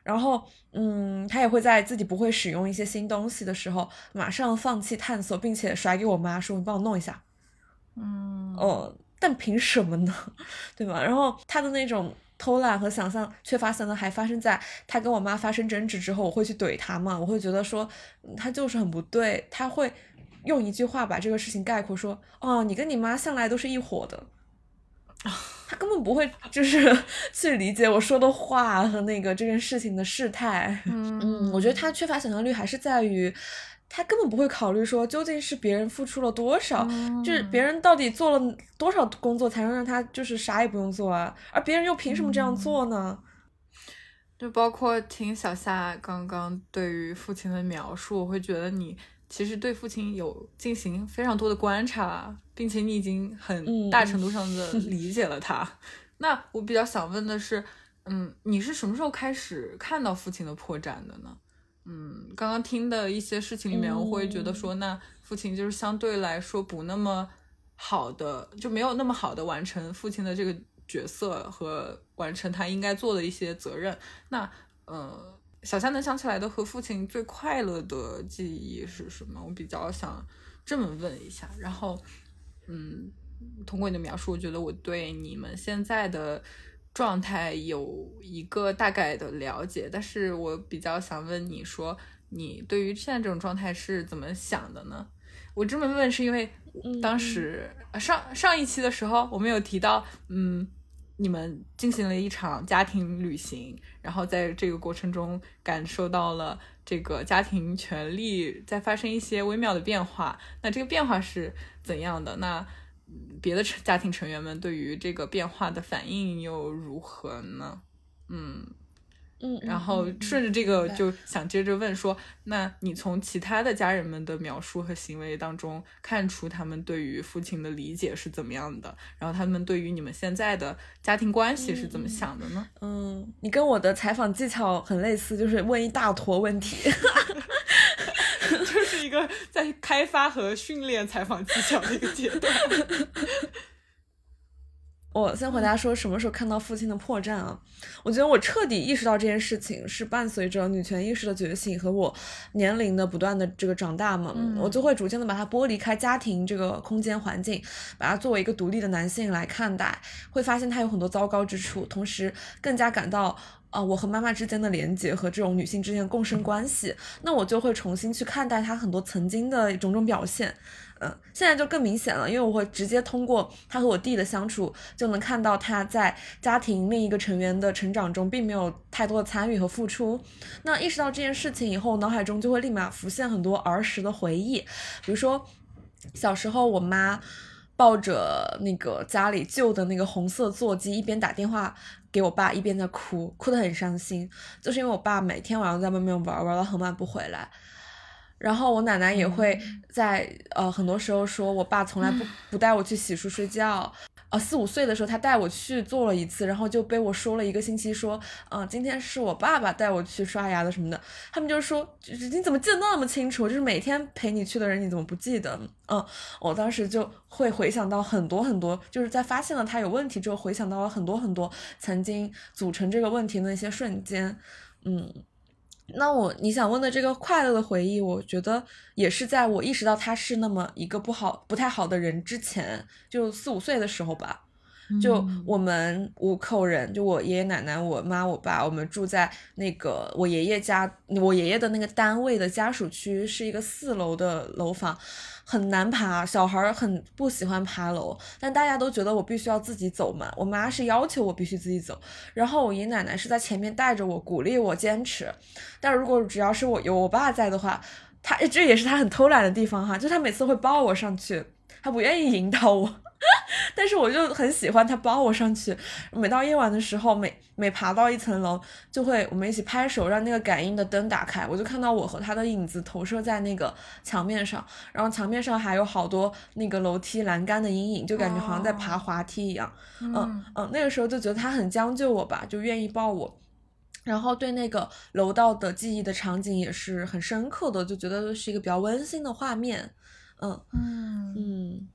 然后，嗯，他也会在自己不会使用一些新东西的时候，马上放弃探索，并且甩给我妈说：“你帮我弄一下。”嗯哦，但凭什么呢？对吧？然后他的那种偷懒和想象缺乏想象，还发生在他跟我妈发生争执之后，我会去怼他嘛，我会觉得说嗯他就是很不对，他会用一句话把这个事情概括说：“哦，你跟你妈向来都是一伙的。” 他根本不会就是 去理解我说的话和那个这件事情的事态。嗯，我觉得他缺乏想象力还是在于，他根本不会考虑说究竟是别人付出了多少，就是别人到底做了多少工作才能让他就是啥也不用做啊，而别人又凭什么这样做呢？就包括听小夏刚刚对于父亲的描述，我会觉得你其实对父亲有进行非常多的观察，并且你已经很嗯大程度上的 理解了他。那我比较想问的是，嗯，你是什么时候开始看到父亲的破绽的呢？嗯，刚刚听的一些事情里面，我会觉得说，那父亲就是相对来说不那么好的，就没有那么好的完成父亲的这个角色和完成他应该做的一些责任。那呃，小夏能想起来的和父亲最快乐的记忆是什么？我比较想这么问一下。然后，嗯，通过你的描述，我觉得我对你们现在的状态有一个大概的了解。但是我比较想问你说，你对于现在这种状态是怎么想的呢？我这么问是因为当时上上一期的时候，我们有提到，嗯。你们进行了一场家庭旅行，然后在这个过程中感受到了这个家庭权利在发生一些微妙的变化。那这个变化是怎样的？那别的成家庭成员们对于这个变化的反应又如何呢？嗯。嗯，然后顺着这个就想接着问说，那你从其他的家人们的描述和行为当中看出他们对于父亲的理解是怎么样的？然后他们对于你们现在的家庭关系是怎么想的呢？嗯，你跟我的采访技巧很类似，就是问一大坨问题，就是一个在开发和训练采访技巧的一个阶段。我先回答说什么时候看到父亲的破绽啊？我觉得我彻底意识到这件事情是伴随着女权意识的觉醒和我年龄的不断的这个长大嘛，我就会逐渐的把它剥离开家庭这个空间环境，把它作为一个独立的男性来看待，会发现他有很多糟糕之处，同时更加感到啊我和妈妈之间的连接和这种女性之间的共生关系，那我就会重新去看待他很多曾经的种种表现。嗯，现在就更明显了，因为我会直接通过他和我弟的相处，就能看到他在家庭另一个成员的成长中并没有太多的参与和付出。那意识到这件事情以后，脑海中就会立马浮现很多儿时的回忆，比如说小时候我妈抱着那个家里旧的那个红色座机，一边打电话给我爸，一边在哭，哭得很伤心，就是因为我爸每天晚上在外面玩，玩到很晚不回来。然后我奶奶也会在呃很多时候说，我爸从来不不带我去洗漱睡觉。呃，四五岁的时候他带我去做了一次，然后就被我说了一个星期，说，嗯，今天是我爸爸带我去刷牙的什么的。他们就说，你怎么记得那么清楚？就是每天陪你去的人，你怎么不记得？嗯，我当时就会回想到很多很多，就是在发现了他有问题之后，回想到了很多很多曾经组成这个问题的那些瞬间，嗯。那我你想问的这个快乐的回忆，我觉得也是在我意识到他是那么一个不好、不太好的人之前，就四五岁的时候吧。就我们五口人，就我爷爷奶奶、我妈、我爸，我们住在那个我爷爷家，我爷爷的那个单位的家属区，是一个四楼的楼房。很难爬，小孩很不喜欢爬楼，但大家都觉得我必须要自己走嘛。我妈是要求我必须自己走，然后我爷爷奶奶是在前面带着我，鼓励我坚持。但如果只要是我有我爸在的话，他这也是他很偷懒的地方哈，就他每次会抱我上去，他不愿意引导我。但是我就很喜欢他抱我上去，每到夜晚的时候，每每爬到一层楼，就会我们一起拍手，让那个感应的灯打开，我就看到我和他的影子投射在那个墙面上，然后墙面上还有好多那个楼梯栏杆的阴影，就感觉好像在爬滑梯一样。嗯嗯，那个时候就觉得他很将就我吧，就愿意抱我，然后对那个楼道的记忆的场景也是很深刻的，就觉得是一个比较温馨的画面。嗯嗯嗯。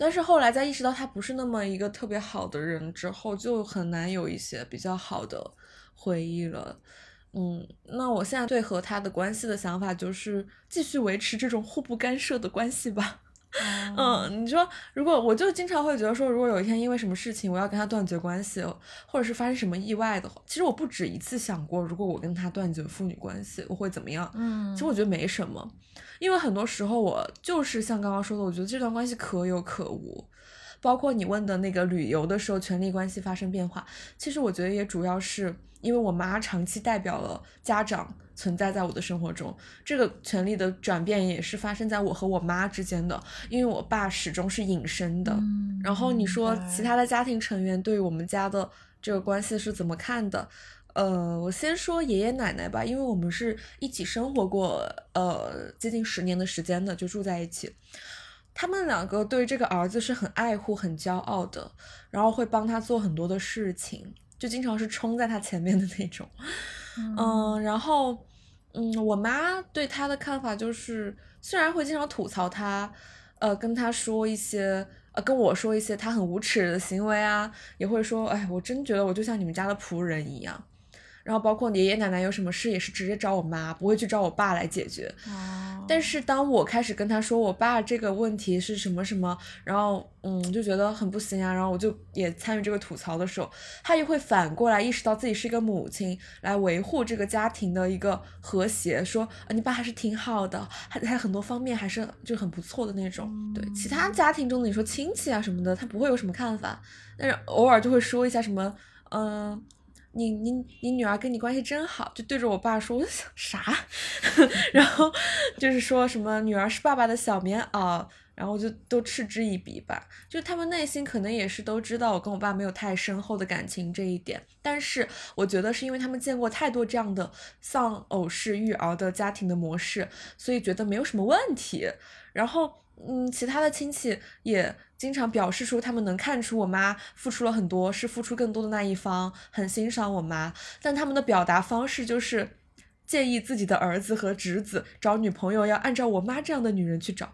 但是后来在意识到他不是那么一个特别好的人之后，就很难有一些比较好的回忆了。嗯，那我现在对和他的关系的想法就是继续维持这种互不干涉的关系吧。嗯，你说如果我就经常会觉得说，如果有一天因为什么事情我要跟他断绝关系，或者是发生什么意外的话，其实我不止一次想过，如果我跟他断绝父女关系，我会怎么样？嗯，其实我觉得没什么。因为很多时候我就是像刚刚说的，我觉得这段关系可有可无，包括你问的那个旅游的时候权力关系发生变化，其实我觉得也主要是因为我妈长期代表了家长存在在我的生活中，这个权力的转变也是发生在我和我妈之间的，因为我爸始终是隐身的。然后你说其他的家庭成员对我们家的这个关系是怎么看的？呃，我先说爷爷奶奶吧，因为我们是一起生活过，呃，接近十年的时间的，就住在一起。他们两个对这个儿子是很爱护、很骄傲的，然后会帮他做很多的事情，就经常是冲在他前面的那种。嗯，然后，嗯，我妈对他的看法就是，虽然会经常吐槽他，呃，跟他说一些。呃，跟我说一些他很无耻的行为啊，也会说，哎，我真觉得我就像你们家的仆人一样。然后包括爷爷奶奶有什么事也是直接找我妈，不会去找我爸来解决。哦，但是当我开始跟他说我爸这个问题是什么什么，然后嗯就觉得很不行啊，然后我就也参与这个吐槽的时候，他就会反过来意识到自己是一个母亲，来维护这个家庭的一个和谐，说啊你爸还是挺好的，还还很多方面还是就很不错的那种。对其他家庭中的你说亲戚啊什么的，他不会有什么看法，但是偶尔就会说一下什么嗯。你你你女儿跟你关系真好，就对着我爸说，我就想啥？然后就是说什么女儿是爸爸的小棉袄，然后就都嗤之以鼻吧。就他们内心可能也是都知道我跟我爸没有太深厚的感情这一点，但是我觉得是因为他们见过太多这样的丧偶式育儿的家庭的模式，所以觉得没有什么问题。然后嗯，其他的亲戚也经常表示出，他们能看出我妈付出了很多，是付出更多的那一方，很欣赏我妈。但他们的表达方式就是建议自己的儿子和侄子找女朋友要按照我妈这样的女人去找，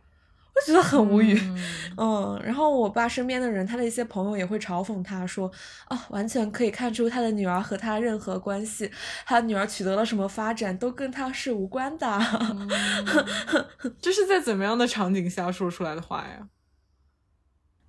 我觉得很无语。嗯，然后我爸身边的人，他的一些朋友也会嘲讽他说，啊，完全可以看出他的女儿和他任何关系，他女儿取得了什么发展都跟他是无关的。这是在怎么样的场景下说出来的话呀？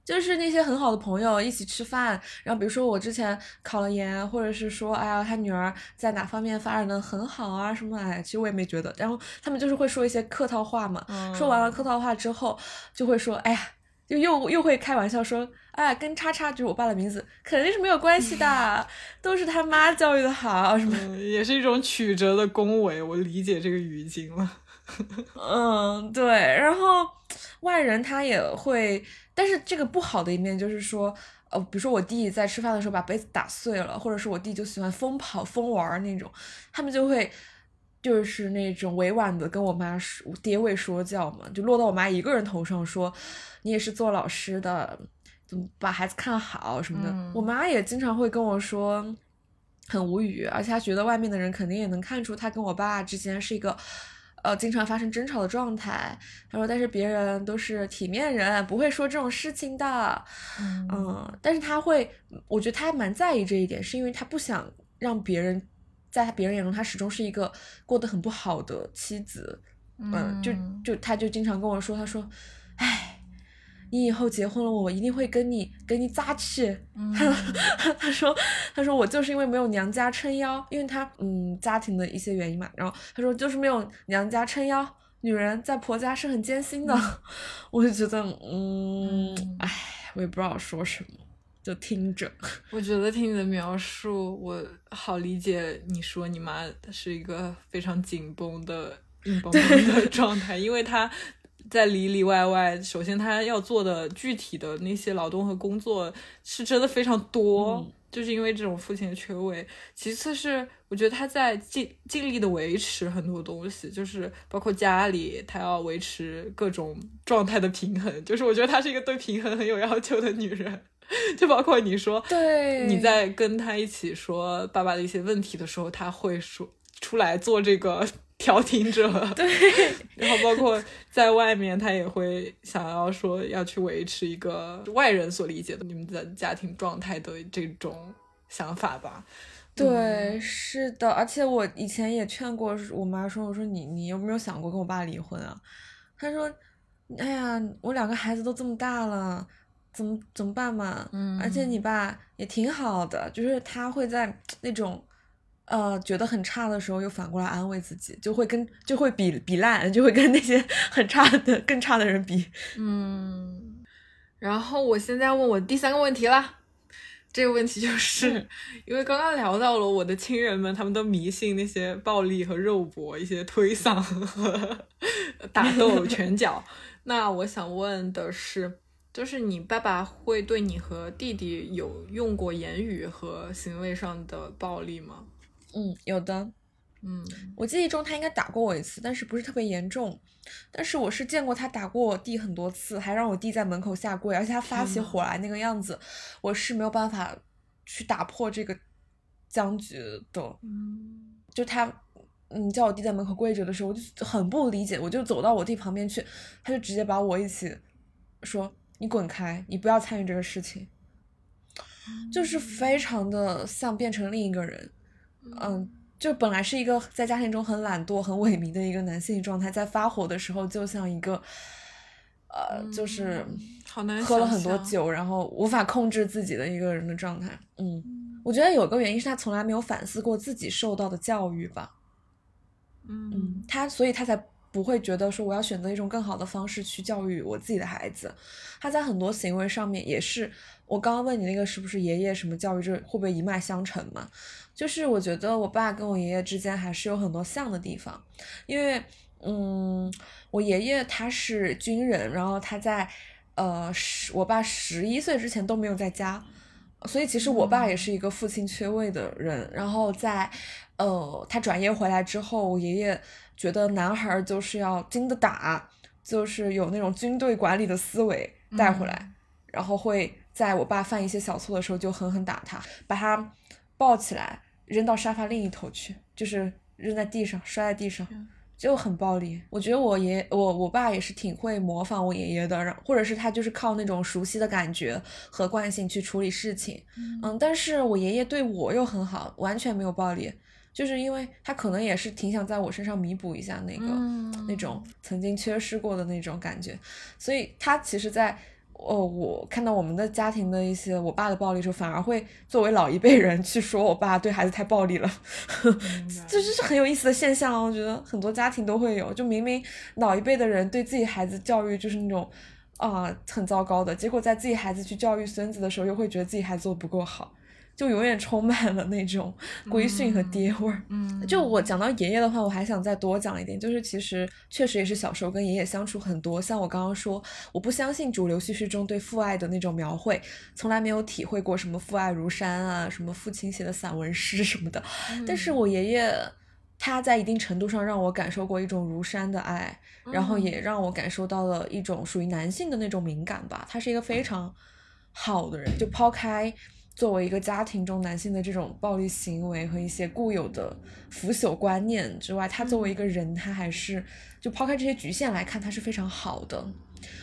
就是那些很好的朋友一起吃饭，然后比如说我之前考了研，或者是说，哎呀，他女儿在哪方面发展的很好啊什么，哎，其实我也没觉得。然后他们就是会说一些客套话嘛，说完了客套话之后，就会说，哎呀，就又又会开玩笑说，哎，跟叉叉就是我爸的名字，肯定是没有关系的，都是他妈教育的好什么。嗯，也是一种曲折的恭维，我理解这个语境了。嗯，对，然后外人他也会，但是这个不好的一面就是说，呃，比如说我弟在吃饭的时候把杯子打碎了，或者是我弟就喜欢疯跑疯玩那种，他们就会就是那种委婉的跟我妈说爹味说教嘛，就落到我妈一个人头上说，你也是做老师的，怎么把孩子看好什么的，嗯我妈也经常会跟我说。很无语，而且她觉得外面的人肯定也能看出她跟我爸之间是一个，呃，经常发生争吵的状态。他说，但是别人都是体面人，不会说这种事情的。嗯，但是他会，我觉得他还蛮在意这一点，是因为他不想让别人，在他别人眼中，他始终是一个过得很不好的妻子。嗯，就就他就经常跟我说，他说，唉。你以后结婚了，我一定会跟你给你扎去。他他说他说我就是因为没有娘家撑腰，因为他嗯家庭的一些原因嘛。然后他说就是没有娘家撑腰，女人在婆家是很艰辛的。我就觉得嗯，唉，我也不知道说什么，就听着。我觉得听你的描述，我好理解你说你妈是一个非常紧绷的、硬绷绷的 状态，因为她在里里外外，首先他要做的具体的那些劳动和工作是真的非常多，嗯就是因为这种父亲的缺位。其次是我觉得他在尽尽力的维持很多东西，就是包括家里，他要维持各种状态的平衡。就是我觉得她是一个对平衡很有要求的女人。就包括你说，对你在跟他一起说爸爸的一些问题的时候，他会说出来做这个调停者，对，然后包括在外面，他也会想要说要去维持一个外人所理解的你们的家庭状态的这种想法吧。对，是的，而且我以前也劝过我妈说，我说你你有没有想过跟我爸离婚啊？她说，哎呀，我两个孩子都这么大了，怎么怎么办嘛？嗯而且你爸也挺好的，就是他会在那种。呃，觉得很差的时候，又反过来安慰自己，就会跟就会比比烂，就会跟那些 很差的、更差的人比。嗯，然后我现在问我第三个问题啦。这个问题就是、嗯因为刚刚聊到了我的亲人们，他们都迷信那些暴力和肉搏，一些推搡和 打斗、拳脚。那我想问的是，就是你爸爸会对你和弟弟有用过言语和行为上的暴力吗？嗯，有的。嗯我记忆中他应该打过我一次，但是不是特别严重。但是我是见过他打过我弟很多次，还让我弟在门口下跪，而且他发起火来那个样子，我是没有办法去打破这个僵局的。嗯就他，嗯，叫我弟在门口跪着的时候，我就很不理解，我就走到我弟旁边去，他就直接把我一起说：“你滚开，你不要参与这个事情。”就是非常的像变成另一个人。嗯，就本来是一个在家庭中很懒惰、很萎靡的一个男性状态，在发火的时候就像一个，呃，就是嗯好难喝了很多酒，然后无法控制自己的一个人的状态。嗯，我觉得有个原因是他从来没有反思过自己受到的教育吧。嗯嗯，他所以他才不会觉得说我要选择一种更好的方式去教育我自己的孩子。他在很多行为上面也是，我刚刚问你那个是不是爷爷什么教育，这会不会一脉相承嘛？就是我觉得我爸跟我爷爷之间还是有很多像的地方，因为嗯，我爷爷他是军人，然后他在呃十我爸十一岁之前都没有在家。所以其实我爸也是一个父亲缺位的人，然后在，呃，他转业回来之后，我爷爷觉得男孩儿就是要经得打，就是有那种军队管理的思维带回来，然后会在我爸犯一些小错的时候就狠狠打他，把他抱起来扔到沙发另一头去，就是扔在地上，摔在地上。就很暴力，我觉得我爷我我爸也是挺会模仿我爷爷的，然或者是他就是靠那种熟悉的感觉和惯性去处理事情，嗯，但是我爷爷对我又很好，完全没有暴力，就是因为他可能也是挺想在我身上弥补一下那个、那种曾经缺失过的那种感觉，所以他其实在，哦，我看到我们的家庭的一些我爸的暴力时候，反而会作为老一辈人去说我爸对孩子太暴力了，这就是很有意思的现象哦。我觉得很多家庭都会有，就明明老一辈的人对自己孩子教育就是那种啊、很糟糕的，结果在自己孩子去教育孙子的时候，又会觉得自己孩子做的不够好。就永远充满了那种规训和爹味儿。嗯，就我讲到爷爷的话，我还想再多讲一点，就是其实确实也是小时候跟爷爷相处很多。像我刚刚说，我不相信主流叙事中对父爱的那种描绘，从来没有体会过什么父爱如山啊，什么父亲写的散文诗什么的。但是我爷爷他在一定程度上让我感受过一种如山的爱，然后也让我感受到了一种属于男性的那种敏感吧。他是一个非常好的人，就抛开。作为一个家庭中男性的这种暴力行为和一些固有的腐朽观念之外，他作为一个人，他还是就抛开这些局限来看，他是非常好的。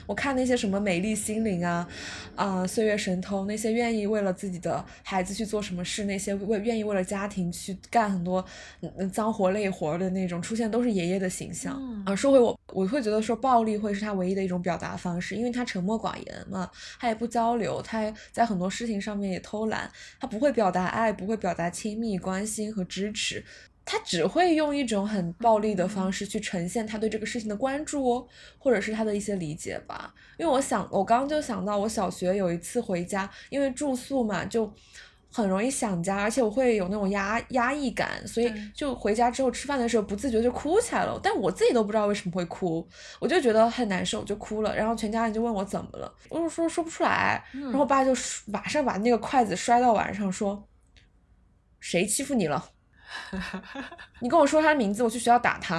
我看那些什么美丽心灵啊，啊、岁月神偷那些愿意为了自己的孩子去做什么事，那些为愿意为了家庭去干很多脏活累活的那种出现，都是爷爷的形象。嗯啊，说回我，我会觉得说暴力会是他唯一的一种表达方式，因为他沉默寡言嘛，他也不交流，他也在很多事情上面也偷懒，他不会表达爱，不会表达亲密关心和支持。他只会用一种很暴力的方式去呈现他对这个事情的关注哦，或者是他的一些理解吧。因为我想，我刚刚就想到，我小学有一次回家，因为住宿嘛，就很容易想家，而且我会有那种压压抑感，所以就回家之后吃饭的时候不自觉就哭起来了。但我自己都不知道为什么会哭，我就觉得很难受，就哭了。然后全家人就问我怎么了，我就说说不出来。然后我爸就马上把那个筷子摔到碗上，说：“谁欺负你了？你跟我说他的名字，我去学校打他。”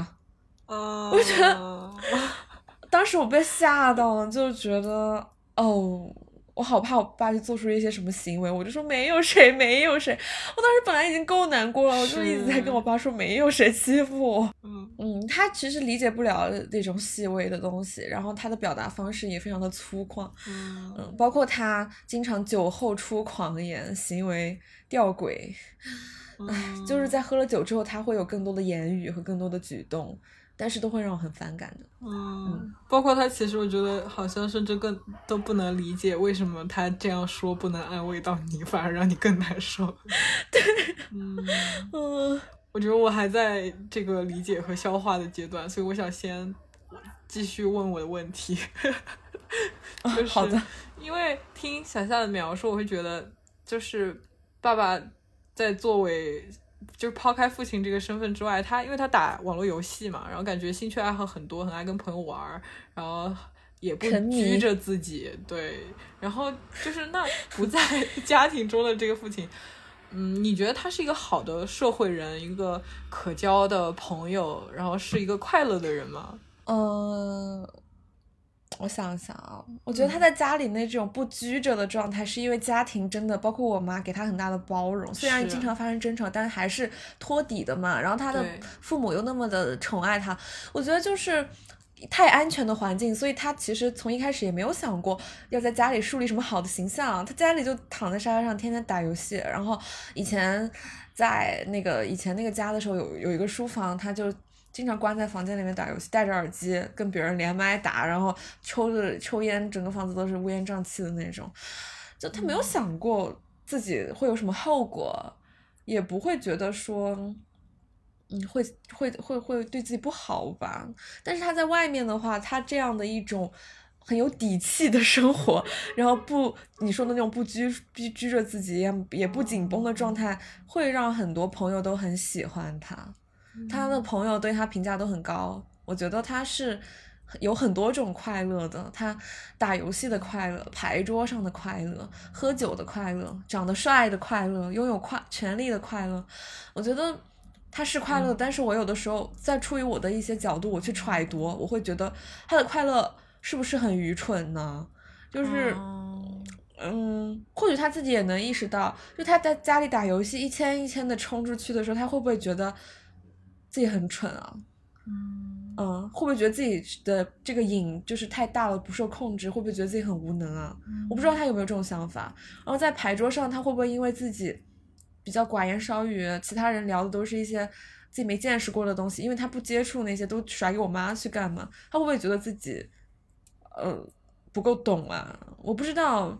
啊，我觉得 当时我被吓到了，就觉得哦，我好怕我爸就做出一些什么行为，我就说没有谁，没有谁。我当时本来已经够难过了，我就一直在跟我爸说没有谁欺负我。嗯嗯，他其实理解不了那种细微的东西，然后他的表达方式也非常的粗犷。嗯嗯，包括他经常酒后出狂言，行为吊诡，嗯 就是在喝了酒之后，他会有更多的言语和更多的举动，但是都会让我很反感的。嗯，包括他，其实我觉得好像甚至更都不能理解为什么他这样说不能安慰到你，反而让你更难受。对，嗯，嗯我觉得我还在这个理解和消化的阶段，所以我想先继续问我的问题。就是好的，因为听小夏的描述，我会觉得就是爸爸在作为就是抛开父亲这个身份之外，他因为他打网络游戏嘛，然后感觉兴趣爱好很多，很爱跟朋友玩儿，然后也不拘着自己，对，然后就是那不在 家庭中的这个父亲。嗯，你觉得他是一个好的社会人，一个可交的朋友，然后是一个快乐的人吗？嗯，我想想啊，我觉得他在家里那种不拘着的状态，是因为家庭真的，包括我妈给他很大的包容，虽然经常发生争吵，但还是托底的嘛。然后他的父母又那么的宠爱他，我觉得就是太安全的环境，所以他其实从一开始也没有想过要在家里树立什么好的形象。他家里就躺在沙发上，天天打游戏。然后以前在那个以前那个家的时候，有有一个书房，他就经常关在房间里面打游戏，戴着耳机跟别人连麦打，然后抽着抽烟，整个房子都是乌烟瘴气的那种。就他没有想过自己会有什么后果，也不会觉得说。嗯，会会会会对自己不好吧？但是他在外面的话，他这样的一种很有底气的生活，然后不你说的那种不拘拘拘着自己，也也不紧绷的状态，会让很多朋友都很喜欢他。他的朋友对他评价都很高。我觉得他是有很多种快乐的，他打游戏的快乐，牌桌上的快乐，喝酒的快乐，长得帅的快乐，拥有快权力的快乐。我觉得。他是快乐，但是我有的时候在出于我的一些角度，我去揣度，我会觉得他的快乐是不是很愚蠢呢？就是，嗯，或许他自己也能意识到，就他在家里打游戏，一千一千的冲出去的时候，他会不会觉得自己很蠢啊？嗯，会不会觉得自己的这个瘾就是太大了，不受控制？会不会觉得自己很无能啊？我不知道他有没有这种想法。然后在牌桌上，他会不会因为自己？比较寡言少语，其他人聊的都是一些自己没见识过的东西，因为他不接触那些，都甩给我妈去干嘛？他会不会觉得自己，呃，不够懂啊？我不知道，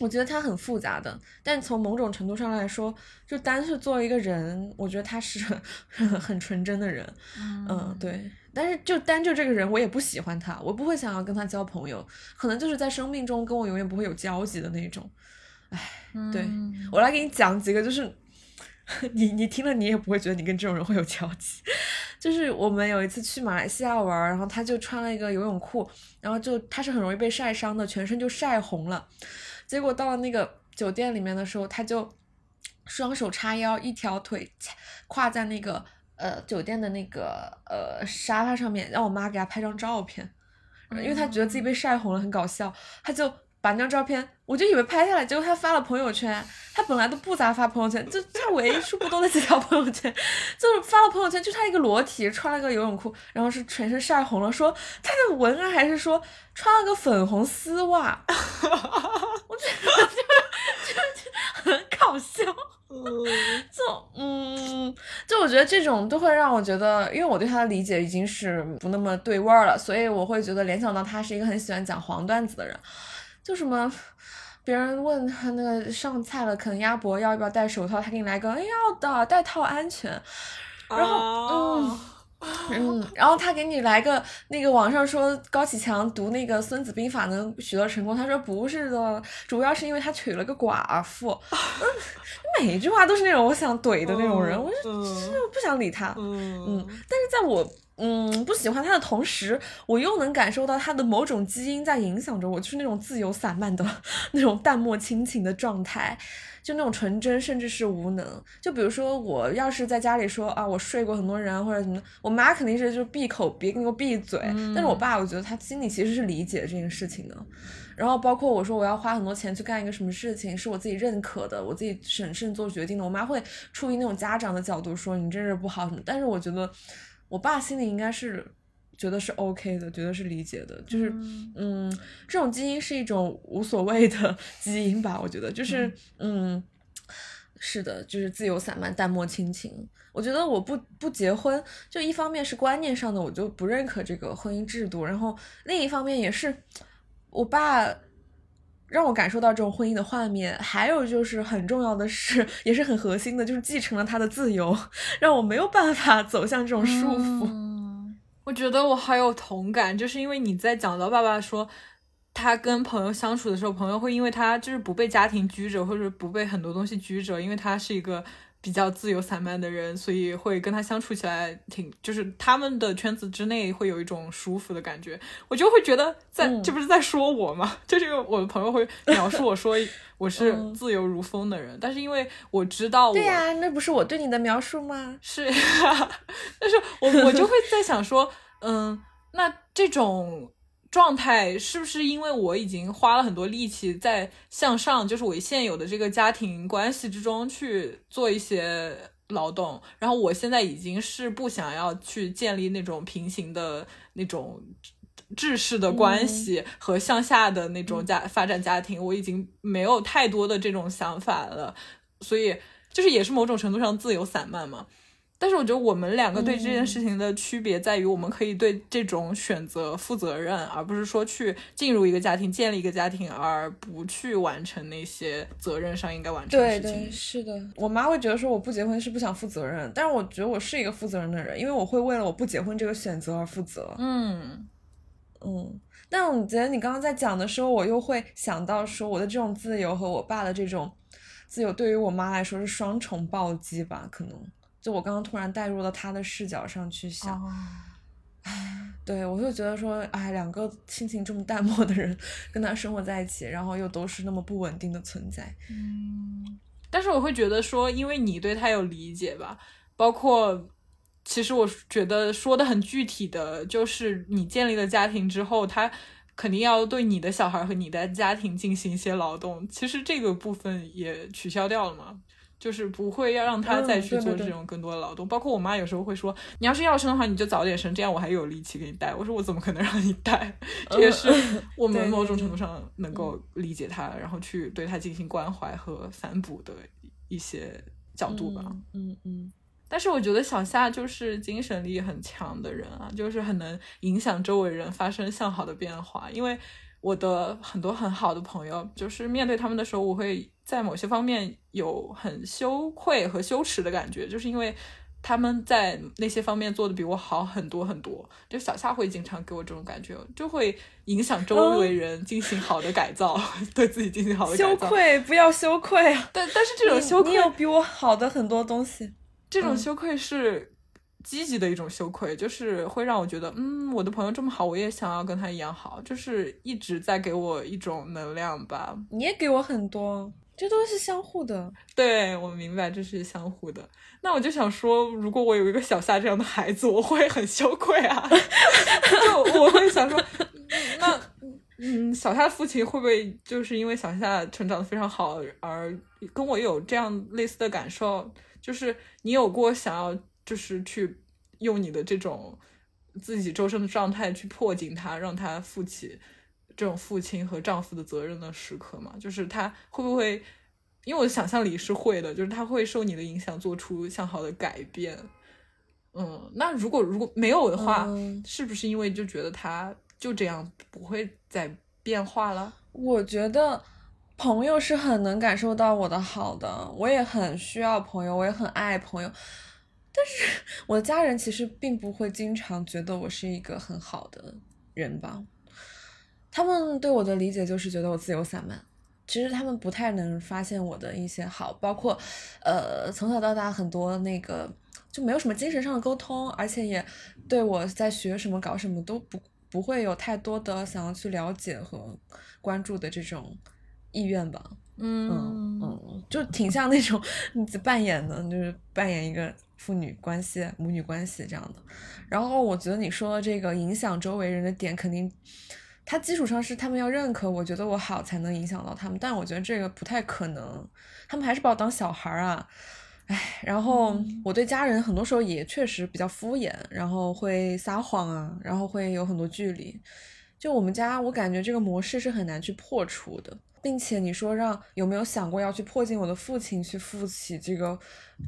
我觉得他很复杂的，但从某种程度上来说，就单是作为一个人，我觉得他是 很纯真的人，嗯，对。但是就单就这个人，我也不喜欢他，我不会想要跟他交朋友，可能就是在生命中跟我永远不会有交集的那种。唉，对我来给你讲几个，就是 你你听了你也不会觉得你跟这种人会有交集。就是我们有一次去马来西亚玩，然后他就穿了一个游泳裤，然后就他是很容易被晒伤的，全身就晒红了。结果到了那个酒店里面的时候，他就双手叉腰，一条腿跨在那个呃酒店的那个呃沙发上面，让我妈给他拍张照片，因为他觉得自己被晒红了，很搞笑，他就。把那张照片，我就以为拍下来，结果他发了朋友圈。他本来都不咋发朋友圈，就他为数不多的几条朋友圈，就是发了朋友圈，就他一个裸体，穿了个游泳裤，然后是全身晒红了，说他的文案还是说穿了个粉红丝袜，我觉得就就很搞笑。就嗯，就我觉得这种都会让我觉得，因为我对他的理解已经是不那么对味儿了，所以我会觉得联想到他是一个很喜欢讲黄段子的人。就什么，别人问他那个上菜了啃鸭脖要不要戴手套，他给你来个哎要的戴套安全，然后嗯嗯，然后他给你来个那个网上说高启强读那个孙子兵法能取得成功，他说不是的，主要是因为他娶了个寡妇，每一句话都是那种我想怼的那种人，我就不想理他，嗯，但是在我。嗯，不喜欢他的同时，我又能感受到他的某种基因在影响着我，就是那种自由散漫的 那种淡漠亲情的状态，就那种纯真，甚至是无能。就比如说，我要是在家里说啊，我睡过很多人或者什么，我妈肯定是就闭口别给我闭嘴。但是我爸，我觉得他心里其实是理解这件事情的。然后包括我说我要花很多钱去干一个什么事情，是我自己认可的，我自己审慎做决定的，我妈会出于那种家长的角度说你这是不好什么。但是我觉得。我爸心里应该是觉得是 OK 的，觉得是理解的，就是嗯，这种基因是一种无所谓的 基因吧，我觉得就是嗯，是的，就是自由散漫、淡漠亲情。我觉得我不不结婚，就一方面是观念上的，我就不认可这个婚姻制度，然后另一方面也是我爸。让我感受到这种婚姻的画面，还有就是很重要的是，也是很核心的，就是继承了他的自由，让我没有办法走向这种束缚。我觉得我好有同感，就是因为你在讲到爸爸说他跟朋友相处的时候，朋友会因为他就是不被家庭拘着，或者不被很多东西拘着，因为他是一个。比较自由散漫的人，所以会跟他相处起来挺，就是他们的圈子之内会有一种舒服的感觉。我就会觉得在这不是在说我吗？就是我的朋友会描述我说 我是自由如风的人，但是因为我知道，对呀，那不是我对你的描述吗？是，但是我我就会在想说，嗯，那这种。状态是不是因为我已经花了很多力气在向上，就是我现有的这个家庭关系之中去做一些劳动，然后我现在已经是不想要去建立那种平行的那种制式的关系和向下的那种家发展家庭，我已经没有太多的这种想法了，所以就是也是某种程度上自由散漫嘛。但是我觉得我们两个对这件事情的区别在于，我们可以对这种选择负责任，而不是说去进入一个家庭、建立一个家庭，而不去完成那些责任上应该完成的事情。对，是的。我妈会觉得说我不结婚是不想负责任，但是我觉得我是一个负责任的人，因为我会为了我不结婚这个选择而负责。嗯嗯，但我觉得你刚刚在讲的时候，我又会想到说我的这种自由和我爸的这种自由，对于我妈来说是双重暴击吧？可能就我刚刚突然带入到他的视角上去想，哦对我就觉得说，哎，两个心情这么淡漠的人跟他生活在一起，然后又都是那么不稳定的存在。嗯，但是我会觉得说，因为你对他有理解吧，包括其实我觉得说的很具体的，就是你建立了家庭之后，他肯定要对你的小孩和你的家庭进行一些劳动。其实这个部分也取消掉了嘛。就是不会要让他嗯再去做这种更多的劳动，包括我妈有时候会说，你要是要生的话，你就早点生，这样我还有力气给你带。我说我怎么可能让你带？这也是我们某种程度上能够理解他，然后去对他进行关怀和反哺的一些角度吧。嗯嗯嗯，但是我觉得小夏就是精神力很强的人啊，就是很能影响周围人发生向好的变化。因为我的很多很好的朋友，就是面对他们的时候，我会在某些方面有很羞愧和羞耻的感觉，就是因为他们在那些方面做的比我好很多很多。就小夏会经常给我这种感觉，就会影响周围人进行好的改造，对自己进行好的改造。羞愧，不要羞愧啊！但但是这种羞愧你有比我好的很多东西。嗯这种羞愧是积极的一种羞愧，就是会让我觉得，嗯，我的朋友这么好，我也想要跟他一样好，就是一直在给我一种能量吧。你也给我很多，这都是相互的。对我明白，这是相互的。那我就想说，如果我有一个小夏这样的孩子，我会很羞愧啊。就我会想说，那嗯，小夏的父亲会不会就是因为小夏成长的非常好，而跟我有这样类似的感受？就是你有过想要就是去用你的这种自己周身的状态去迫近他，让他负起这种父亲和丈夫的责任的时刻嘛？就是他会不会？因为我想象里是会的，就是他会受你的影响做出向好的改变。嗯，那如果如果没有的话，嗯是不是因为就觉得他就这样不会再变化了？我觉得朋友是很能感受到我的好的，我也很需要朋友，我也很爱朋友。但是 我的家人其实并不会经常觉得我是一个很好的人吧，他们对我的理解就是觉得我自由散漫。其实他们不太能发现我的一些好，包括，呃，从小到大很多那个就没有什么精神上的沟通，而且也对我在学什么、搞什么都不不会有太多的想要去了解和关注的这种意愿吧。嗯嗯，就挺像那种你扮演的，就是扮演一个父女关系、母女关系这样的。然后我觉得你说的这个影响周围人的点，肯定它基础上是他们要认可，我觉得我好才能影响到他们，但我觉得这个不太可能，他们还是把我当小孩儿啊。唉，然后我对家人很多时候也确实比较敷衍，然后会撒谎啊，然后会有很多距离。就我们家，我感觉这个模式是很难去破除的，并且你说让有没有想过要去迫近我的父亲去负起这个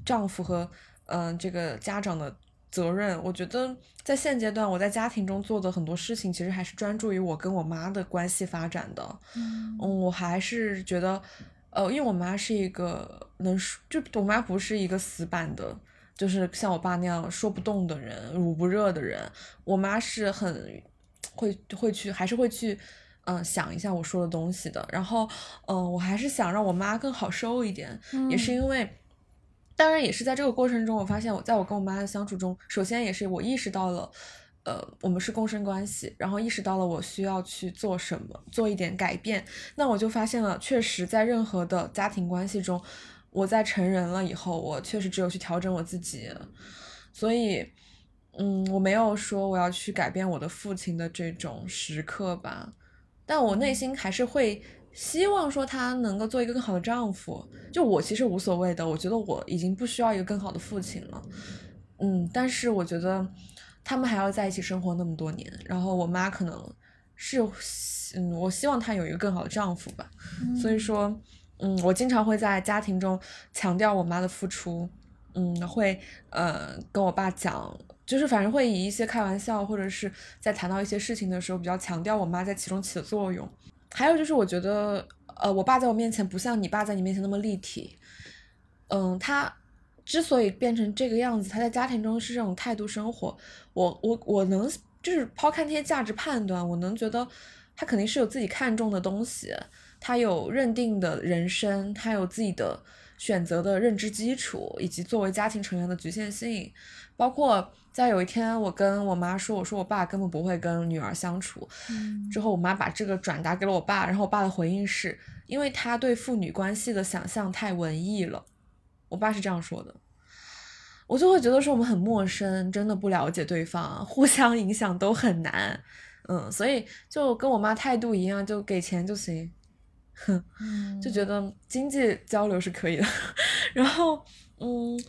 丈夫和嗯、呃这个家长的责任？我觉得在现阶段，我在家庭中做的很多事情，其实还是专注于我跟我妈的关系发展的。嗯，我还是觉得，呃，因为我妈是一个能说，就我妈不是一个死板的。就是像我爸那样说不动的人，捂不热的人。我妈是很会会去，还是会去，嗯、想一下我说的东西的。然后，嗯、我还是想让我妈更好受一点，也是因为，当然也是在这个过程中，我发现我在我跟我妈的相处中，首先也是我意识到了。呃，我们是共生关系，然后意识到了我需要去做什么，做一点改变。那我就发现了，确实在任何的家庭关系中，我在成人了以后，我确实只有去调整我自己。所以，嗯，我没有说我要去改变我的父亲的这种时刻吧，但我内心还是会希望说他能够做一个更好的丈夫。就我其实无所谓的，我觉得我已经不需要一个更好的父亲了。嗯，但是我觉得他们还要在一起生活那么多年，然后我妈可能是，嗯，我希望她有一个更好的丈夫吧。所以说，嗯，我经常会在家庭中强调我妈的付出，嗯，会呃跟我爸讲，就是反正会以一些开玩笑，或者是在谈到一些事情的时候，比较强调我妈在其中起的作用。还有就是，我觉得，呃，我爸在我面前不像你爸在你面前那么立体，嗯，他。之所以变成这个样子，他在家庭中是这种态度生活，我我我能就是抛开那些价值判断，我能觉得他肯定是有自己看重的东西，他有认定的人生，他有自己的选择的认知基础，以及作为家庭成员的局限性。包括在有一天，我跟我妈说，我说我爸根本不会跟女儿相处，之后我妈把这个转达给了我爸，然后我爸的回应是因为他对父女关系的想象太文艺了。我爸是这样说的，我就会觉得说我们很陌生，真的不了解对方，互相影响都很难，嗯，所以就跟我妈态度一样，就给钱就行，哼，就觉得经济交流是可以的，然后，嗯，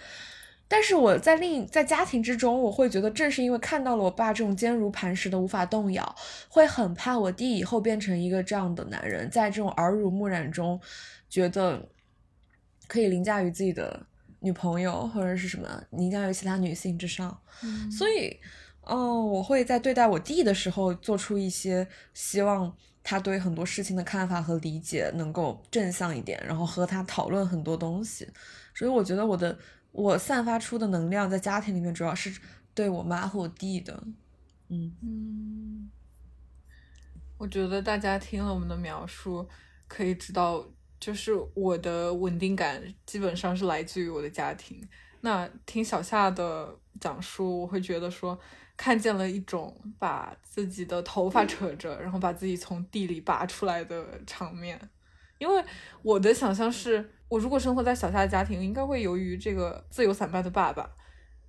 但是我在另在家庭之中，我会觉得正是因为看到了我爸这种坚如磐石的无法动摇，会很怕我弟以后变成一个这样的男人，在这种耳濡目染中，觉得。可以凌驾于自己的女朋友或者是什么凌驾于其他女性之上，所以，嗯，我会在对待我弟的时候做出一些希望他对很多事情的看法和理解能够正向一点，然后和他讨论很多东西。所以我觉得我的我散发出的能量在家庭里面主要是对我妈和我弟的，嗯嗯，我觉得大家听了我们的描述可以知道。就是我的稳定感基本上是来自于我的家庭。那听小夏的讲述，我会觉得说看见了一种把自己的头发扯着，然后把自己从地里拔出来的场面。因为我的想象是，我如果生活在小夏的家庭，应该会由于这个自由散漫的爸爸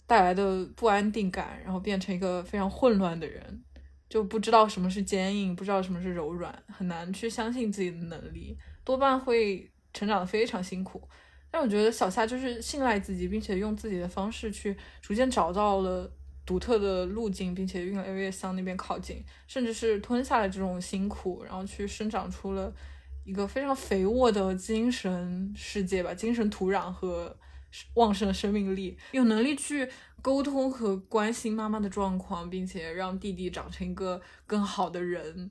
带来的不安定感，然后变成一个非常混乱的人，就不知道什么是坚硬，不知道什么是柔软，很难去相信自己的能力。多半会成长的非常辛苦，但我觉得小夏就是信赖自己，并且用自己的方式去逐渐找到了独特的路径，并且越来越向那边靠近，甚至是吞下了这种辛苦，然后去生长出了一个非常肥沃的精神世界吧，精神土壤和旺盛的生命力，有能力去沟通和关心妈妈的状况，并且让弟弟长成一个更好的人。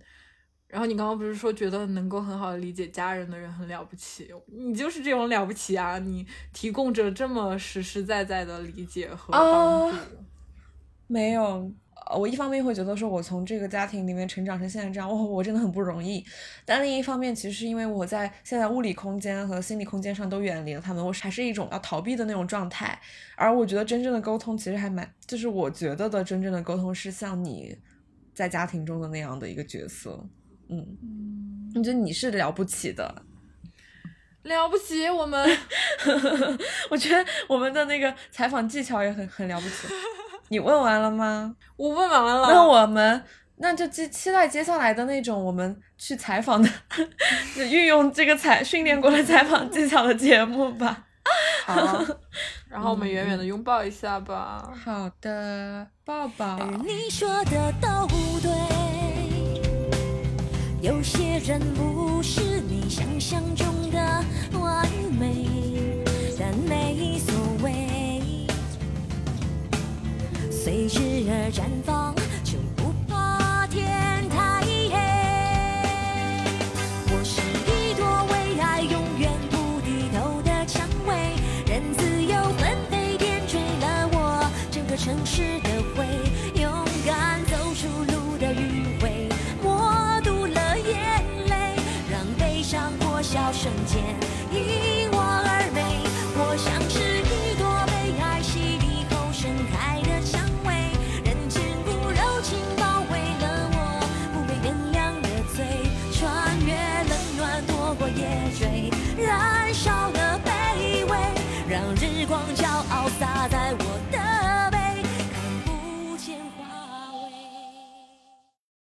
然后你刚刚不是说觉得能够很好的理解家人的人很了不起？你就是这种了不起啊！你提供着这么实实在在的理解和帮助。没有，我一方面会觉得说，我从这个家庭里面成长成现在这样，我我真的很不容易。但另一方面，其实是因为我在现在物理空间和心理空间上都远离了他们，我还是一种要逃避的那种状态。而我觉得真正的沟通其实还蛮，就是我觉得的真正的沟通是像你在家庭中的那样的一个角色。嗯，我觉得你是了不起的，了不起。我们，我觉得我们的那个采访技巧也很很了不起。你问完了吗？我问完了。那我们那就期期待接下来的那种我们去采访的，运用这个采训练过的采访技巧的节目吧。好，然后我们远远的拥抱一下吧。好的，抱抱。你说的都对。有些人不是你想象中的完美，随之而绽放，就不怕天太黑。我是一朵为爱永远不低头的蔷薇，任自由纷飞点缀了我整个城市的。